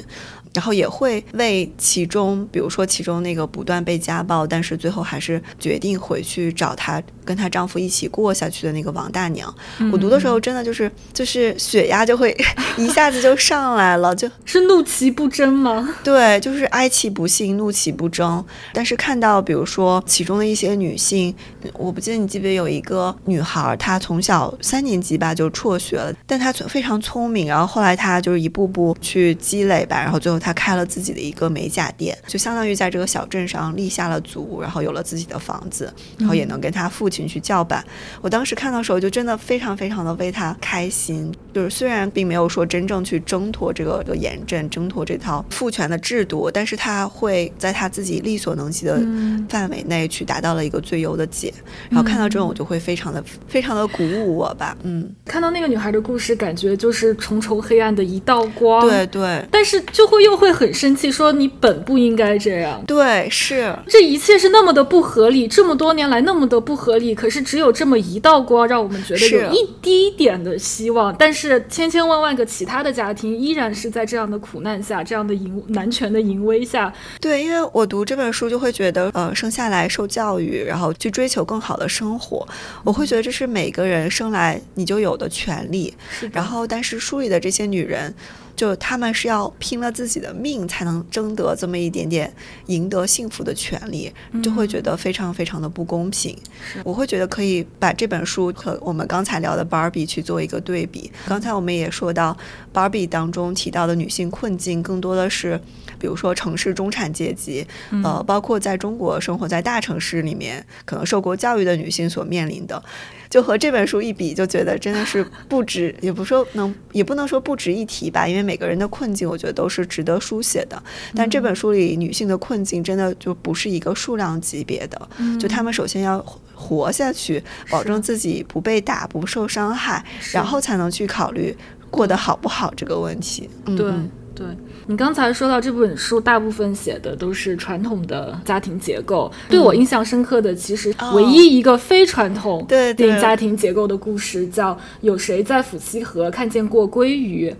然后也会为其中，比如说其中那个不断被家暴，但是最后还是决定回去找她，跟她丈夫一起过下去的那个王大娘。我读的时候真的就是就是血压就会 一下子就上来了，就 是怒其不争吗？对，就是哀其不幸，怒其不争。但是看到比如说其中的一些女性，我不记得你记不记得有一个女孩，她从小三年级吧就辍学了，但她非常聪明，然后后来她就是一步步去积累吧，然后最后。后，他开了自己的一个美甲店，就相当于在这个小镇上立下了足，然后有了自己的房子，然后也能跟他父亲去叫板。我当时看到时候就真的非常非常的为他开心，就是虽然并没有说真正去挣脱这个的严阵，挣脱这套父权的制度，但是他会在他自己力所能及的范围内去达到了一个最优的解。然后看到这种，我就会非常的非常的鼓舞我吧。嗯，看到那个女孩的故事，感觉就是重重黑暗的一道光。对对，但是就会又会很生气，说你本不应该这样。对，是这一切是那么的不合理，这么多年来那么的不合理，可是只有这么一道光，让我们觉得有一滴点的希望。但是千千万万个其他的家庭依然是在这样的苦难下，这样的淫男权的淫威下。对，因为我读这本书就会觉得，呃，生下来受教育，然后去追求更好的生活，我会觉得这是每个人生来你就有的权利。然后，但是书里的这些女人。就他们是要拼了自己的命才能争得这么一点点赢得幸福的权利，就会觉得非常非常的不公平。我会觉得可以把这本书和我们刚才聊的 Barbie 去做一个对比。刚才我们也说到，Barbie 当中提到的女性困境更多的是，比如说城市中产阶级，呃，包括在中国生活在大城市里面可能受过教育的女性所面临的。就和这本书一比，就觉得真的是不值，也不说能，也不能说不值一提吧。因为每个人的困境，我觉得都是值得书写的。但这本书里女性的困境，真的就不是一个数量级别的。就她们首先要活下去，保证自己不被打、不受伤害，然后才能去考虑过得好不好这个问题。对。对你刚才说到这本书，大部分写的都是传统的家庭结构。对我印象深刻的，其实唯一一个非传统对家庭结构的故事，叫《有谁在抚西河看见过鲑鱼》。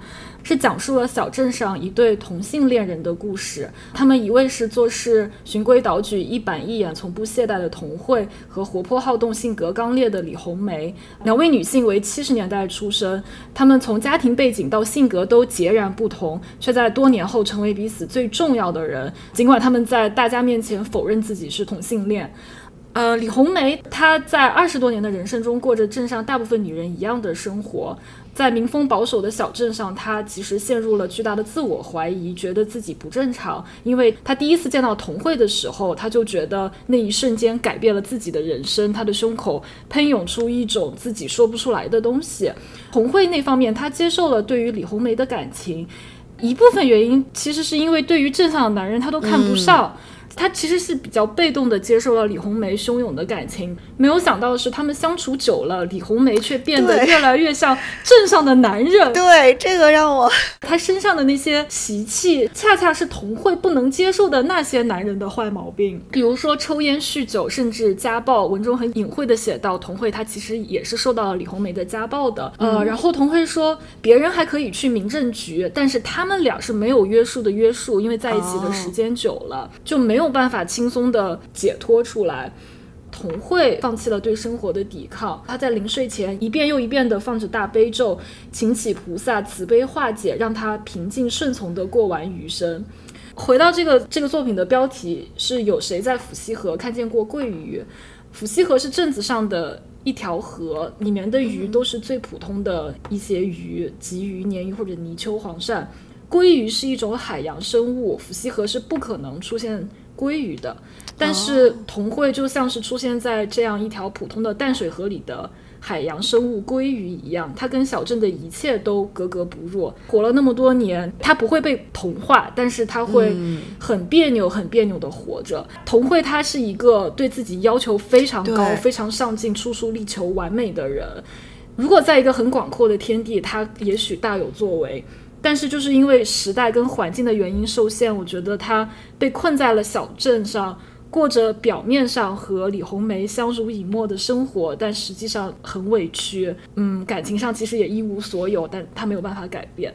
是讲述了小镇上一对同性恋人的故事。他们一位是做事循规蹈矩、一板一眼、从不懈怠的童慧，和活泼好动、性格刚烈的李红梅。两位女性为七十年代出生，她们从家庭背景到性格都截然不同，却在多年后成为彼此最重要的人。尽管他们在大家面前否认自己是同性恋。呃，李红梅她在二十多年的人生中过着镇上大部分女人一样的生活。在民风保守的小镇上，他其实陷入了巨大的自我怀疑，觉得自己不正常。因为他第一次见到童慧的时候，他就觉得那一瞬间改变了自己的人生。他的胸口喷涌出一种自己说不出来的东西。童慧那方面，他接受了对于李红梅的感情，一部分原因其实是因为对于镇上的男人他都看不上。他其实是比较被动的接受了李红梅汹涌的感情，没有想到的是，他们相处久了，李红梅却变得越来越像镇上的男人。对，这个让我，他身上的那些习气，恰恰是童慧不能接受的那些男人的坏毛病，比如说抽烟、酗酒，甚至家暴。文中很隐晦的写到，童慧她其实也是受到了李红梅的家暴的。呃，然后童慧说，别人还可以去民政局，但是他们俩是没有约束的约束，因为在一起的时间久了，就没没有。办法轻松的解脱出来，童慧放弃了对生活的抵抗，他在临睡前一遍又一遍的放着大悲咒，请起菩萨慈悲化解，让他平静顺从的过完余生。回到这个这个作品的标题是有谁在抚溪河看见过桂鱼？抚溪河是镇子上的一条河，里面的鱼都是最普通的一些鱼，鲫鱼、鲶鱼或者泥鳅、黄鳝。鲑鱼是一种海洋生物，抚溪河是不可能出现。鲑鱼的，但是童慧就像是出现在这样一条普通的淡水河里的海洋生物鲑鱼一样，它跟小镇的一切都格格不入。活了那么多年，它不会被同化，但是它会很别扭、很别扭的活着。童慧他是一个对自己要求非常高、非常上进、处处力求完美的人。如果在一个很广阔的天地，他也许大有作为。但是就是因为时代跟环境的原因受限，我觉得他被困在了小镇上，过着表面上和李红梅相濡以沫的生活，但实际上很委屈。嗯，感情上其实也一无所有，但他没有办法改变。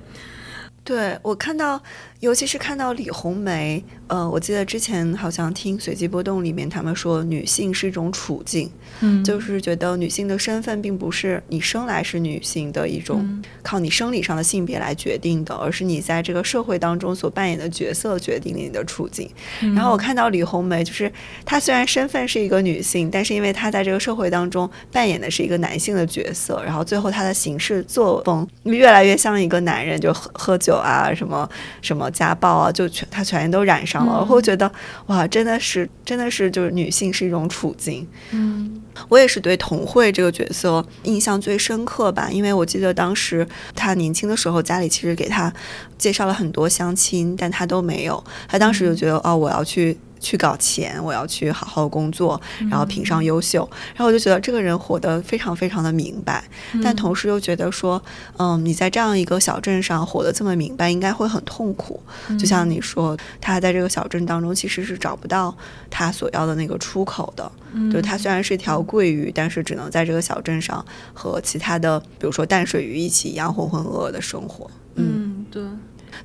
对我看到。尤其是看到李红梅，呃，我记得之前好像听随机波动里面他们说，女性是一种处境，嗯，就是觉得女性的身份并不是你生来是女性的一种靠你生理上的性别来决定的，而是你在这个社会当中所扮演的角色决定了你的处境。然后我看到李红梅，就是她虽然身份是一个女性，但是因为她在这个社会当中扮演的是一个男性的角色，然后最后她的行事作风越来越像一个男人，就喝喝酒酒啊，什么什么家暴啊，就全他全都染上了。我会觉得哇，真的是真的是就是女性是一种处境。嗯，我也是对童慧这个角色印象最深刻吧，因为我记得当时她年轻的时候，家里其实给她介绍了很多相亲，但她都没有。她当时就觉得哦，我要去。去搞钱，我要去好好工作，然后评上优秀，然后我就觉得这个人活得非常非常的明白，但同时又觉得说，嗯，你在这样一个小镇上活得这么明白，应该会很痛苦。就像你说，他在这个小镇当中其实是找不到他所要的那个出口的。就他虽然是一条桂鱼，但是只能在这个小镇上和其他的，比如说淡水鱼一起一样浑浑噩噩的生活。嗯，对。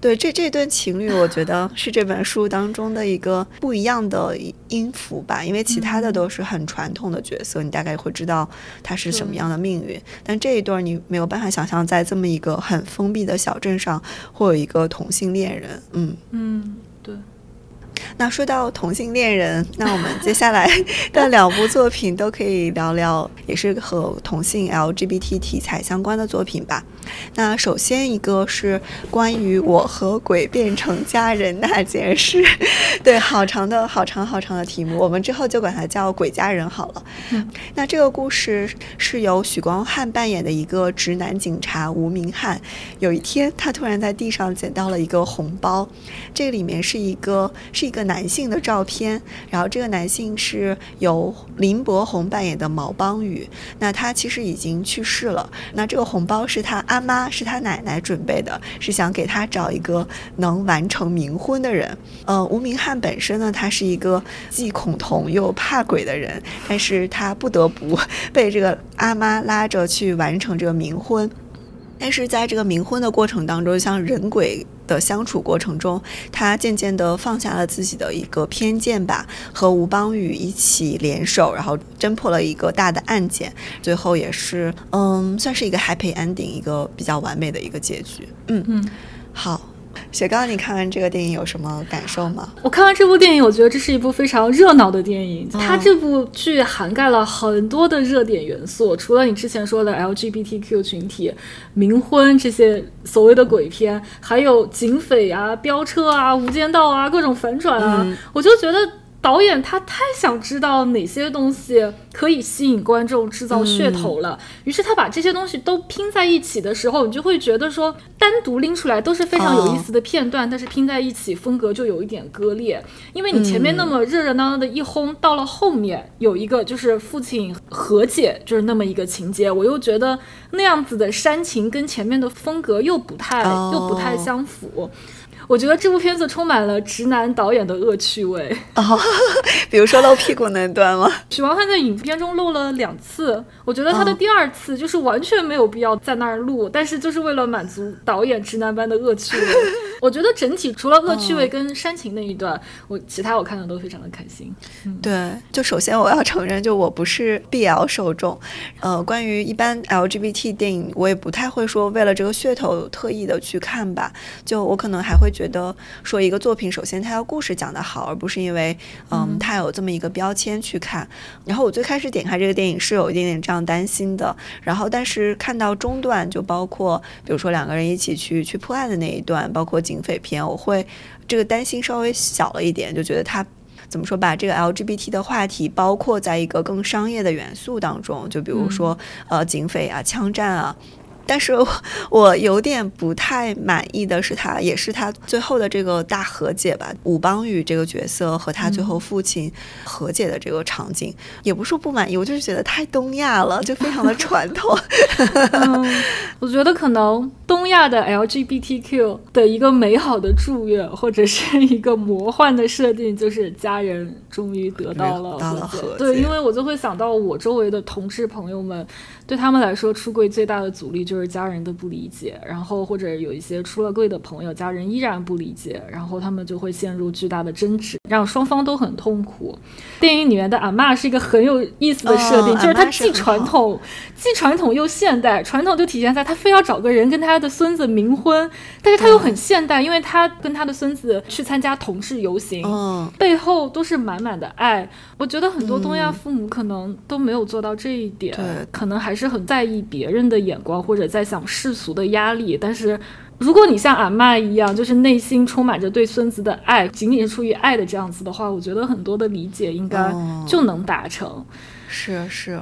对，这这对情侣，我觉得是这本书当中的一个不一样的音符吧。因为其他的都是很传统的角色，你大概会知道他是什么样的命运。但这一对你没有办法想象，在这么一个很封闭的小镇上，会有一个同性恋人。嗯嗯，对。那说到同性恋人，那我们接下来 的两部作品都可以聊聊，也是和同性 LGBT 题材相关的作品吧。那首先一个是关于我和鬼变成家人那件事，对，好长的好长好长的题目，我们之后就管它叫鬼家人好了。那这个故事是由许光汉扮演的一个直男警察吴明翰。有一天，他突然在地上捡到了一个红包，这里面是一个是一个男性的照片，然后这个男性是由林柏宏扮演的毛邦宇。那他其实已经去世了。那这个红包是他阿。妈是他奶奶准备的，是想给他找一个能完成冥婚的人。呃，吴明翰本身呢，他是一个既恐同又怕鬼的人，但是他不得不被这个阿妈拉着去完成这个冥婚。但是在这个冥婚的过程当中，像人鬼。的相处过程中，他渐渐的放下了自己的一个偏见吧，和吴邦宇一起联手，然后侦破了一个大的案件，最后也是嗯，算是一个 happy ending，一个比较完美的一个结局。嗯嗯，好。雪糕，你看完这个电影有什么感受吗？我看完这部电影，我觉得这是一部非常热闹的电影。它这部剧涵盖了很多的热点元素，除了你之前说的 LGBTQ 群体、冥婚这些所谓的鬼片，还有警匪啊、飙车啊、无间道啊、各种反转啊，我就觉得。导演他太想知道哪些东西可以吸引观众、制造噱头了，于是他把这些东西都拼在一起的时候，你就会觉得说，单独拎出来都是非常有意思的片段，但是拼在一起风格就有一点割裂。因为你前面那么热热闹闹的一轰，到了后面有一个就是父亲和解，就是那么一个情节，我又觉得那样子的煽情跟前面的风格又不太又不太相符。我觉得这部片子充满了直男导演的恶趣味哦，比如说露屁股那段吗？许光汉在影片中露了两次，我觉得他的第二次就是完全没有必要在那儿录，但是就是为了满足导演直男般的恶趣味。我觉得整体除了恶趣味跟煽情那一段，我其他我看的都非常的开心。对，就首先我要承认，就我不是 BL 受众，呃，关于一般 LGBT 电影，我也不太会说为了这个噱头特意的去看吧。就我可能还会觉得说一个作品，首先它要故事讲得好，而不是因为嗯它有这么一个标签去看。然后我最开始点开这个电影是有一点点这样担心的，然后但是看到中段，就包括比如说两个人一起去去破案的那一段，包括。警匪片，我会这个担心稍微小了一点，就觉得它怎么说把这个 LGBT 的话题包括在一个更商业的元素当中，就比如说呃警匪啊、枪战啊。但是我有点不太满意的是，他也是他最后的这个大和解吧。武邦宇这个角色和他最后父亲和解的这个场景，也不是说不满意，我就是觉得太东亚了，就非常的传统。我觉得可能东亚的 LGBTQ 的一个美好的祝愿，或者是一个魔幻的设定，就是家人终于得到了和解。对，因为我就会想到我周围的同志朋友们。对他们来说，出柜最大的阻力就是家人的不理解，然后或者有一些出了柜的朋友，家人依然不理解，然后他们就会陷入巨大的争执，让双方都很痛苦。电影里面的阿妈是一个很有意思的设定，就是他既传统，既传统又现代。传统就体现在他非要找个人跟他的孙子冥婚，但是他又很现代，因为他跟他的孙子去参加同志游行，背后都是满满的爱。我觉得很多东亚父母可能都没有做到这一点，可能还是很在意别人的眼光，或者在想世俗的压力。但是如果你像俺妈一样，就是内心充满着对孙子的爱，仅仅是出于爱的这样子的话，我觉得很多的理解应该就能达成。是是，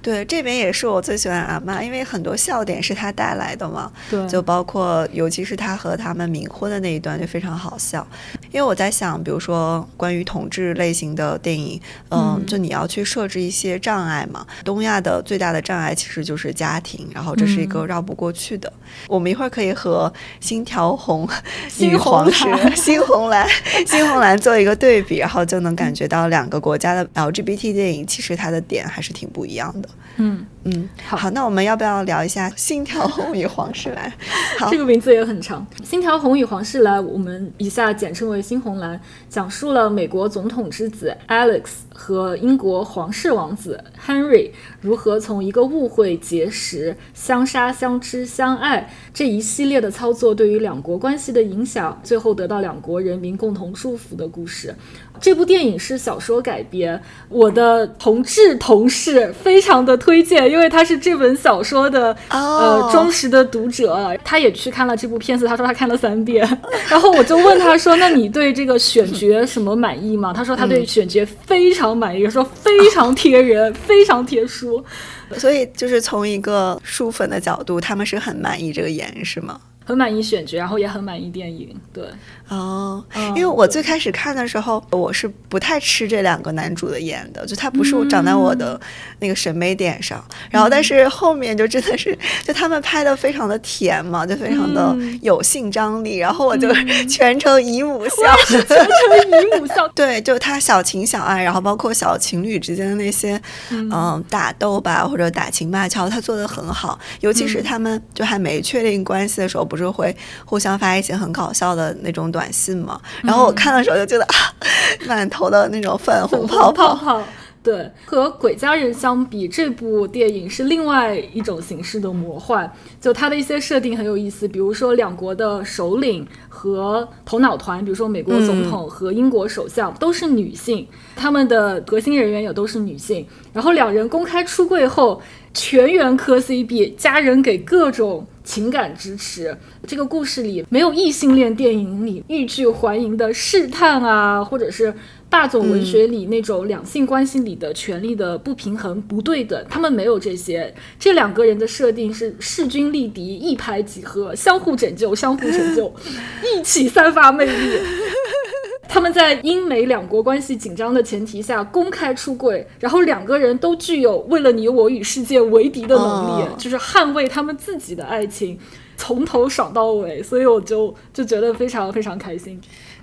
对，这边也是我最喜欢阿妈，因为很多笑点是她带来的嘛。对，就包括尤其是她和他们冥婚的那一段就非常好笑。因为我在想，比如说关于统治类型的电影，嗯，就你要去设置一些障碍嘛。东亚的最大的障碍其实就是家庭，然后这是一个绕不过去的。我们一会儿可以和《星条红》《女皇石》《新红蓝》《新红蓝》做一个对比，然后就能感觉到两个国家的 LGBT 电影其实它的。点还是挺不一样的，嗯嗯，好，那我们要不要聊一下《心跳红与黄世兰》？好，这个名字也很长，《心跳红与黄世兰》，我们以下简称为“新红蓝”，讲述了美国总统之子 Alex 和英国皇室王子 Henry 如何从一个误会结识、相杀、相知、相爱这一系列的操作对于两国关系的影响，最后得到两国人民共同祝福的故事。这部电影是小说改编，我的同志同事非常的推荐，因为他是这本小说的呃忠实的读者，他也去看了这部片子，他说他看了三遍，然后我就问他说：“那你对这个选角什么满意吗？”他说他对选角非常满意，说非常贴人，非常贴书，所以就是从一个书粉的角度，他们是很满意这个演是吗？很满意选角，然后也很满意电影，对。哦，因为我最开始看的时候，我是不太吃这两个男主的演的，就他不是我长在我的那个审美点上。然后，但是后面就真的是，就他们拍的非常的甜嘛，就非常的有性张力。然后我就全程姨母笑，全程姨母笑。对，就他小情小爱，然后包括小情侣之间的那些嗯打斗吧，或者打情骂俏，他做的很好。尤其是他们就还没确定关系的时候，不是会互相发一些很搞笑的那种短。短信嘛，然后我看的时候就觉得啊，满头的那种粉红泡泡。对，和《鬼家人》相比，这部电影是另外一种形式的魔幻。就它的一些设定很有意思，比如说两国的首领和头脑团，比如说美国总统和英国首相都是女性，他们的核心人员也都是女性。然后两人公开出柜后，全员磕 CP，家人给各种。情感支持，这个故事里没有异性恋电影里欲拒还迎的试探啊，或者是霸总文学里那种两性关系里的权力的不平衡、不对等，他们没有这些。这两个人的设定是势均力敌、一拍即合、相互拯救、相互成就，一起散发魅力。他们在英美两国关系紧张的前提下公开出柜，然后两个人都具有为了你我与世界为敌的能力，就是捍卫他们自己的爱情，从头爽到尾，所以我就就觉得非常非常开心。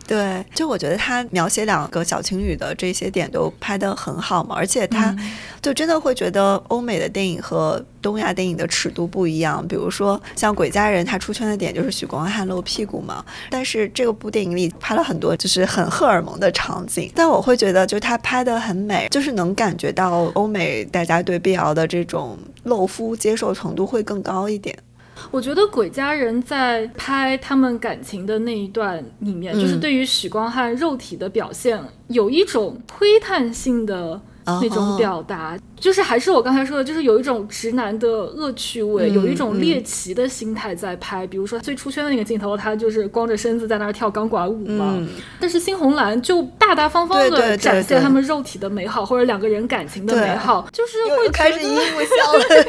对，就我觉得他描写两个小情侣的这些点都拍得很好嘛，而且他就真的会觉得欧美的电影和东亚电影的尺度不一样。比如说像《鬼家人》，他出圈的点就是许光汉露屁股嘛，但是这个部电影里拍了很多就是很荷尔蒙的场景，但我会觉得就他拍的很美，就是能感觉到欧美大家对 BL 的这种露肤接受程度会更高一点。我觉得鬼家人在拍他们感情的那一段里面，就是对于许光汉肉体的表现，有一种窥探性的。那种表达，就是还是我刚才说的，就是有一种直男的恶趣味，有一种猎奇的心态在拍。比如说最出圈的那个镜头，他就是光着身子在那儿跳钢管舞嘛。但是新红蓝就大大方方的展现他们肉体的美好，或者两个人感情的美好，就是会开始一幕笑了，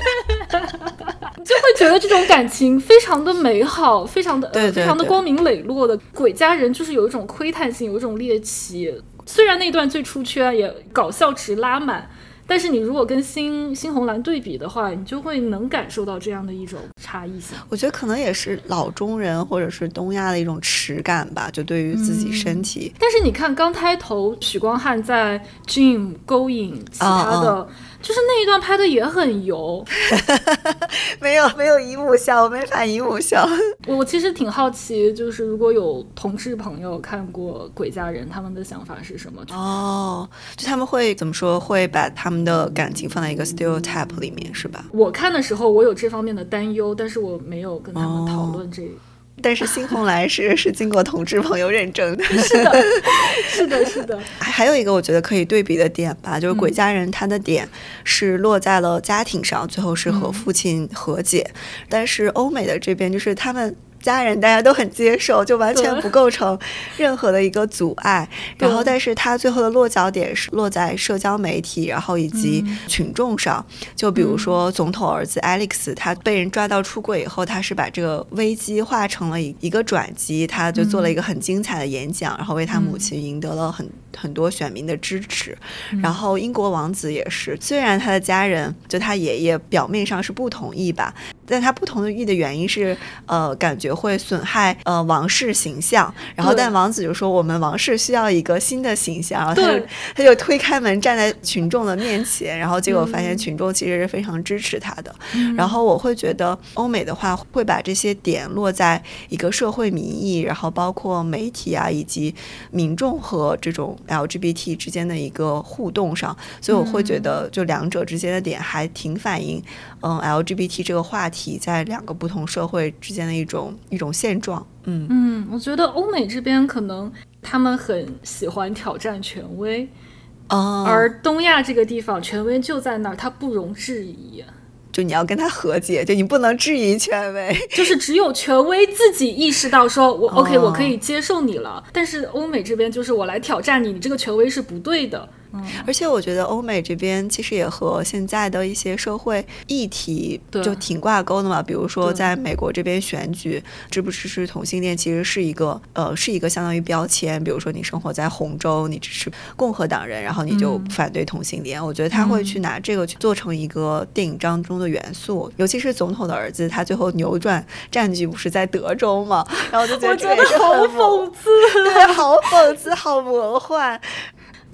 就会觉得这种感情非常的美好，非常的呃，非常的光明磊落的。鬼家人就是有一种窥探性，有一种猎奇。虽然那段最出圈，也搞笑值拉满，但是你如果跟新新红蓝对比的话，你就会能感受到这样的一种差异性。我觉得可能也是老中人或者是东亚的一种耻感吧，就对于自己身体。但是你看刚开头，许光汉在 Gym 勾引其他的。就是那一段拍的也很油，没有没有姨母笑，我没法姨母笑。我其实挺好奇，就是如果有同事朋友看过《鬼家人》，他们的想法是什么？哦，就他们会怎么说？会把他们的感情放在一个 stereotype 里面，是吧？我看的时候，我有这方面的担忧，但是我没有跟他们讨论这。但是新红来是 是经过同志朋友认证的，是的，是的，是的。还有一个我觉得可以对比的点吧，就是《鬼家人》他的点是落在了家庭上，最后是和父亲和解。但是欧美的这边就是他们。家人大家都很接受，就完全不构成任何的一个阻碍。然后，但是他最后的落脚点是落在社交媒体，然后以及群众上。就比如说，总统儿子 Alex，他被人抓到出轨以后，他是把这个危机化成了一一个转机，他就做了一个很精彩的演讲，然后为他母亲赢得了很很多选民的支持。然后，英国王子也是，虽然他的家人就他爷爷表面上是不同意吧。但他不同的意的原因是，呃，感觉会损害呃王室形象。然后，但王子就说我们王室需要一个新的形象。然后他就他就推开门站在群众的面前，然后结果发现群众其实是非常支持他的。然后我会觉得欧美的话会把这些点落在一个社会民意，然后包括媒体啊以及民众和这种 LGBT 之间的一个互动上。所以我会觉得就两者之间的点还挺反映嗯 LGBT 这个话题。体在两个不同社会之间的一种一种现状，嗯。嗯，我觉得欧美这边可能他们很喜欢挑战权威，哦，而东亚这个地方权威就在那儿，它不容置疑，就你要跟他和解，就你不能质疑权威，就是只有权威自己意识到说我 OK，我可以接受你了，但是欧美这边就是我来挑战你，你这个权威是不对的。而且我觉得欧美这边其实也和现在的一些社会议题就挺挂钩的嘛。比如说，在美国这边选举支不支持同性恋，其实是一个呃是一个相当于标签。比如说，你生活在红州，你支持共和党人，然后你就反对同性恋。我觉得他会去拿这个去做成一个电影当中的元素。尤其是总统的儿子，他最后扭转战局不是在德州嘛？然后就觉得这个 好讽刺，对，好讽刺，好魔幻。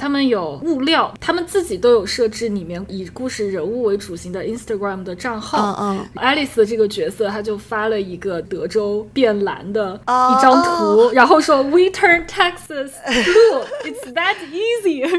他们有物料，他们自己都有设置里面以故事人物为主型的 Instagram 的账号。嗯嗯，Alice 的这个角色，他就发了一个德州变蓝的一张图，然后说 We turn Texas blue, it's that easy。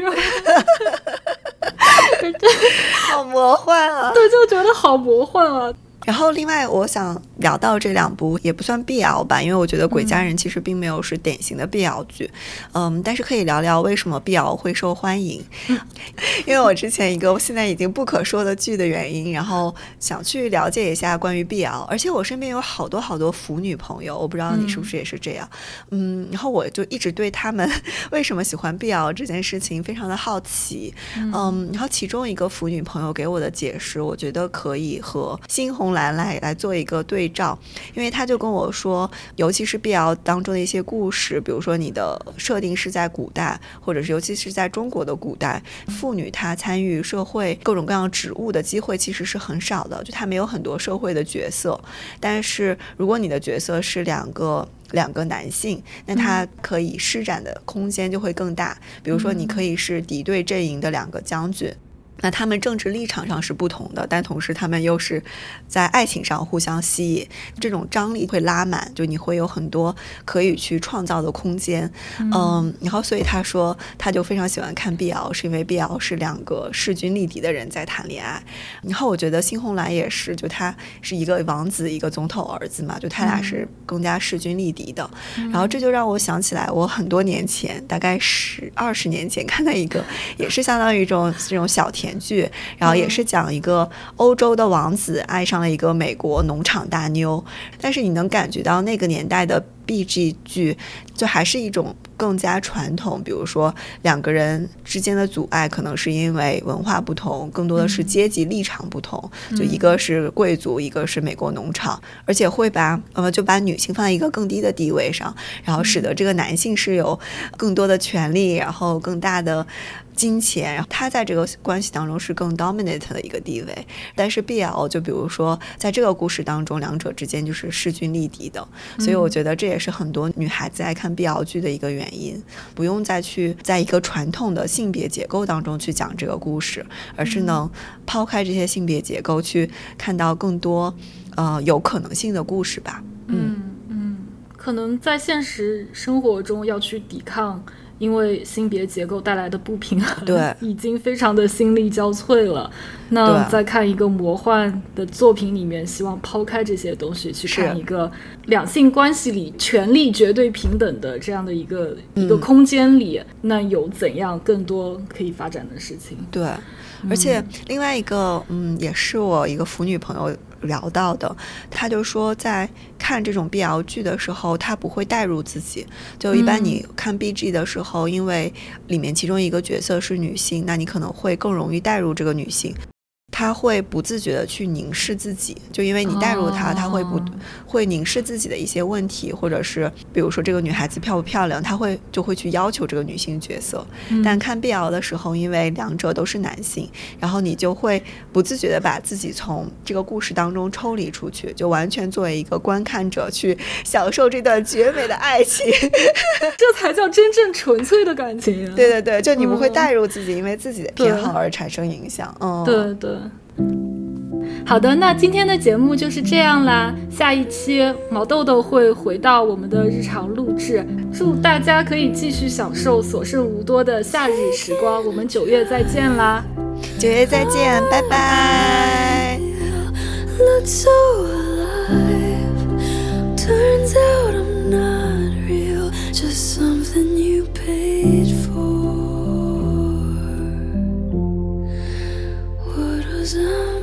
好魔幻啊！对，就觉得好魔幻啊。然后，另外我想聊到这两部也不算 BL 吧，因为我觉得《鬼家人》其实并没有是典型的 BL 剧，嗯，但是可以聊聊为什么 BL 会受欢迎。因为我之前一个现在已经不可说的剧的原因，然后想去了解一下关于 BL，而且我身边有好多好多腐女朋友，我不知道你是不是也是这样，嗯，然后我就一直对他们为什么喜欢 BL 这件事情非常的好奇，嗯，然后其中一个腐女朋友给我的解释，我觉得可以和新红。来来来做一个对照，因为他就跟我说，尤其是 BL 当中的一些故事，比如说你的设定是在古代，或者是尤其是在中国的古代，妇女她参与社会各种各样职务的机会其实是很少的，就她没有很多社会的角色。但是如果你的角色是两个两个男性，那他可以施展的空间就会更大。比如说，你可以是敌对阵营的两个将军。那他们政治立场上是不同的，但同时他们又是在爱情上互相吸引，这种张力会拉满，就你会有很多可以去创造的空间。嗯，然后所以他说他就非常喜欢看 BL，是因为 BL 是两个势均力敌的人在谈恋爱。然后我觉得新红蓝也是，就他是一个王子，一个总统儿子嘛，就他俩是更加势均力敌的。然后这就让我想起来，我很多年前，大概十二十年前看到一个，也是相当于一种这种小甜。剧，然后也是讲一个欧洲的王子爱上了一个美国农场大妞，但是你能感觉到那个年代的。B G 剧就还是一种更加传统，比如说两个人之间的阻碍，可能是因为文化不同，更多的是阶级立场不同。就一个是贵族，一个是美国农场，而且会把呃就把女性放在一个更低的地位上，然后使得这个男性是有更多的权利，然后更大的金钱，然后他在这个关系当中是更 dominant 的一个地位。但是 B L 就比如说在这个故事当中，两者之间就是势均力敌的，所以我觉得这也。也是很多女孩子爱看 BL 剧的一个原因，不用再去在一个传统的性别结构当中去讲这个故事，而是能抛开这些性别结构，去看到更多呃有可能性的故事吧。嗯嗯，可能在现实生活中要去抵抗。因为性别结构带来的不平衡，对，已经非常的心力交瘁了。那再看一个魔幻的作品里面，希望抛开这些东西，去看一个两性关系里权力绝对平等的这样的一个一个空间里，那有怎样更多可以发展的事情？对，而且另外一个，嗯，也是我一个腐女朋友。聊到的，他就说在看这种 BL 剧的时候，他不会带入自己。就一般你看 BG 的时候，因为里面其中一个角色是女性，那你可能会更容易带入这个女性。他会不自觉的去凝视自己，就因为你带入他，他会不会凝视自己的一些问题，或者是比如说这个女孩子漂不漂亮，他会就会去要求这个女性角色。但看 BL 的时候，因为两者都是男性，然后你就会不自觉的把自己从这个故事当中抽离出去，就完全作为一个观看者去享受这段绝美的爱情，这才叫真正纯粹的感情。对对对，就你不会带入自己，因为自己的偏好而产生影响。嗯，对对。好的，那今天的节目就是这样啦。下一期毛豆豆会回到我们的日常录制，祝大家可以继续享受所剩无多的夏日时光。我们九月再见啦，九月再见，拜拜。Turns out I'm not real, just something you paid for. 'Cause I'm.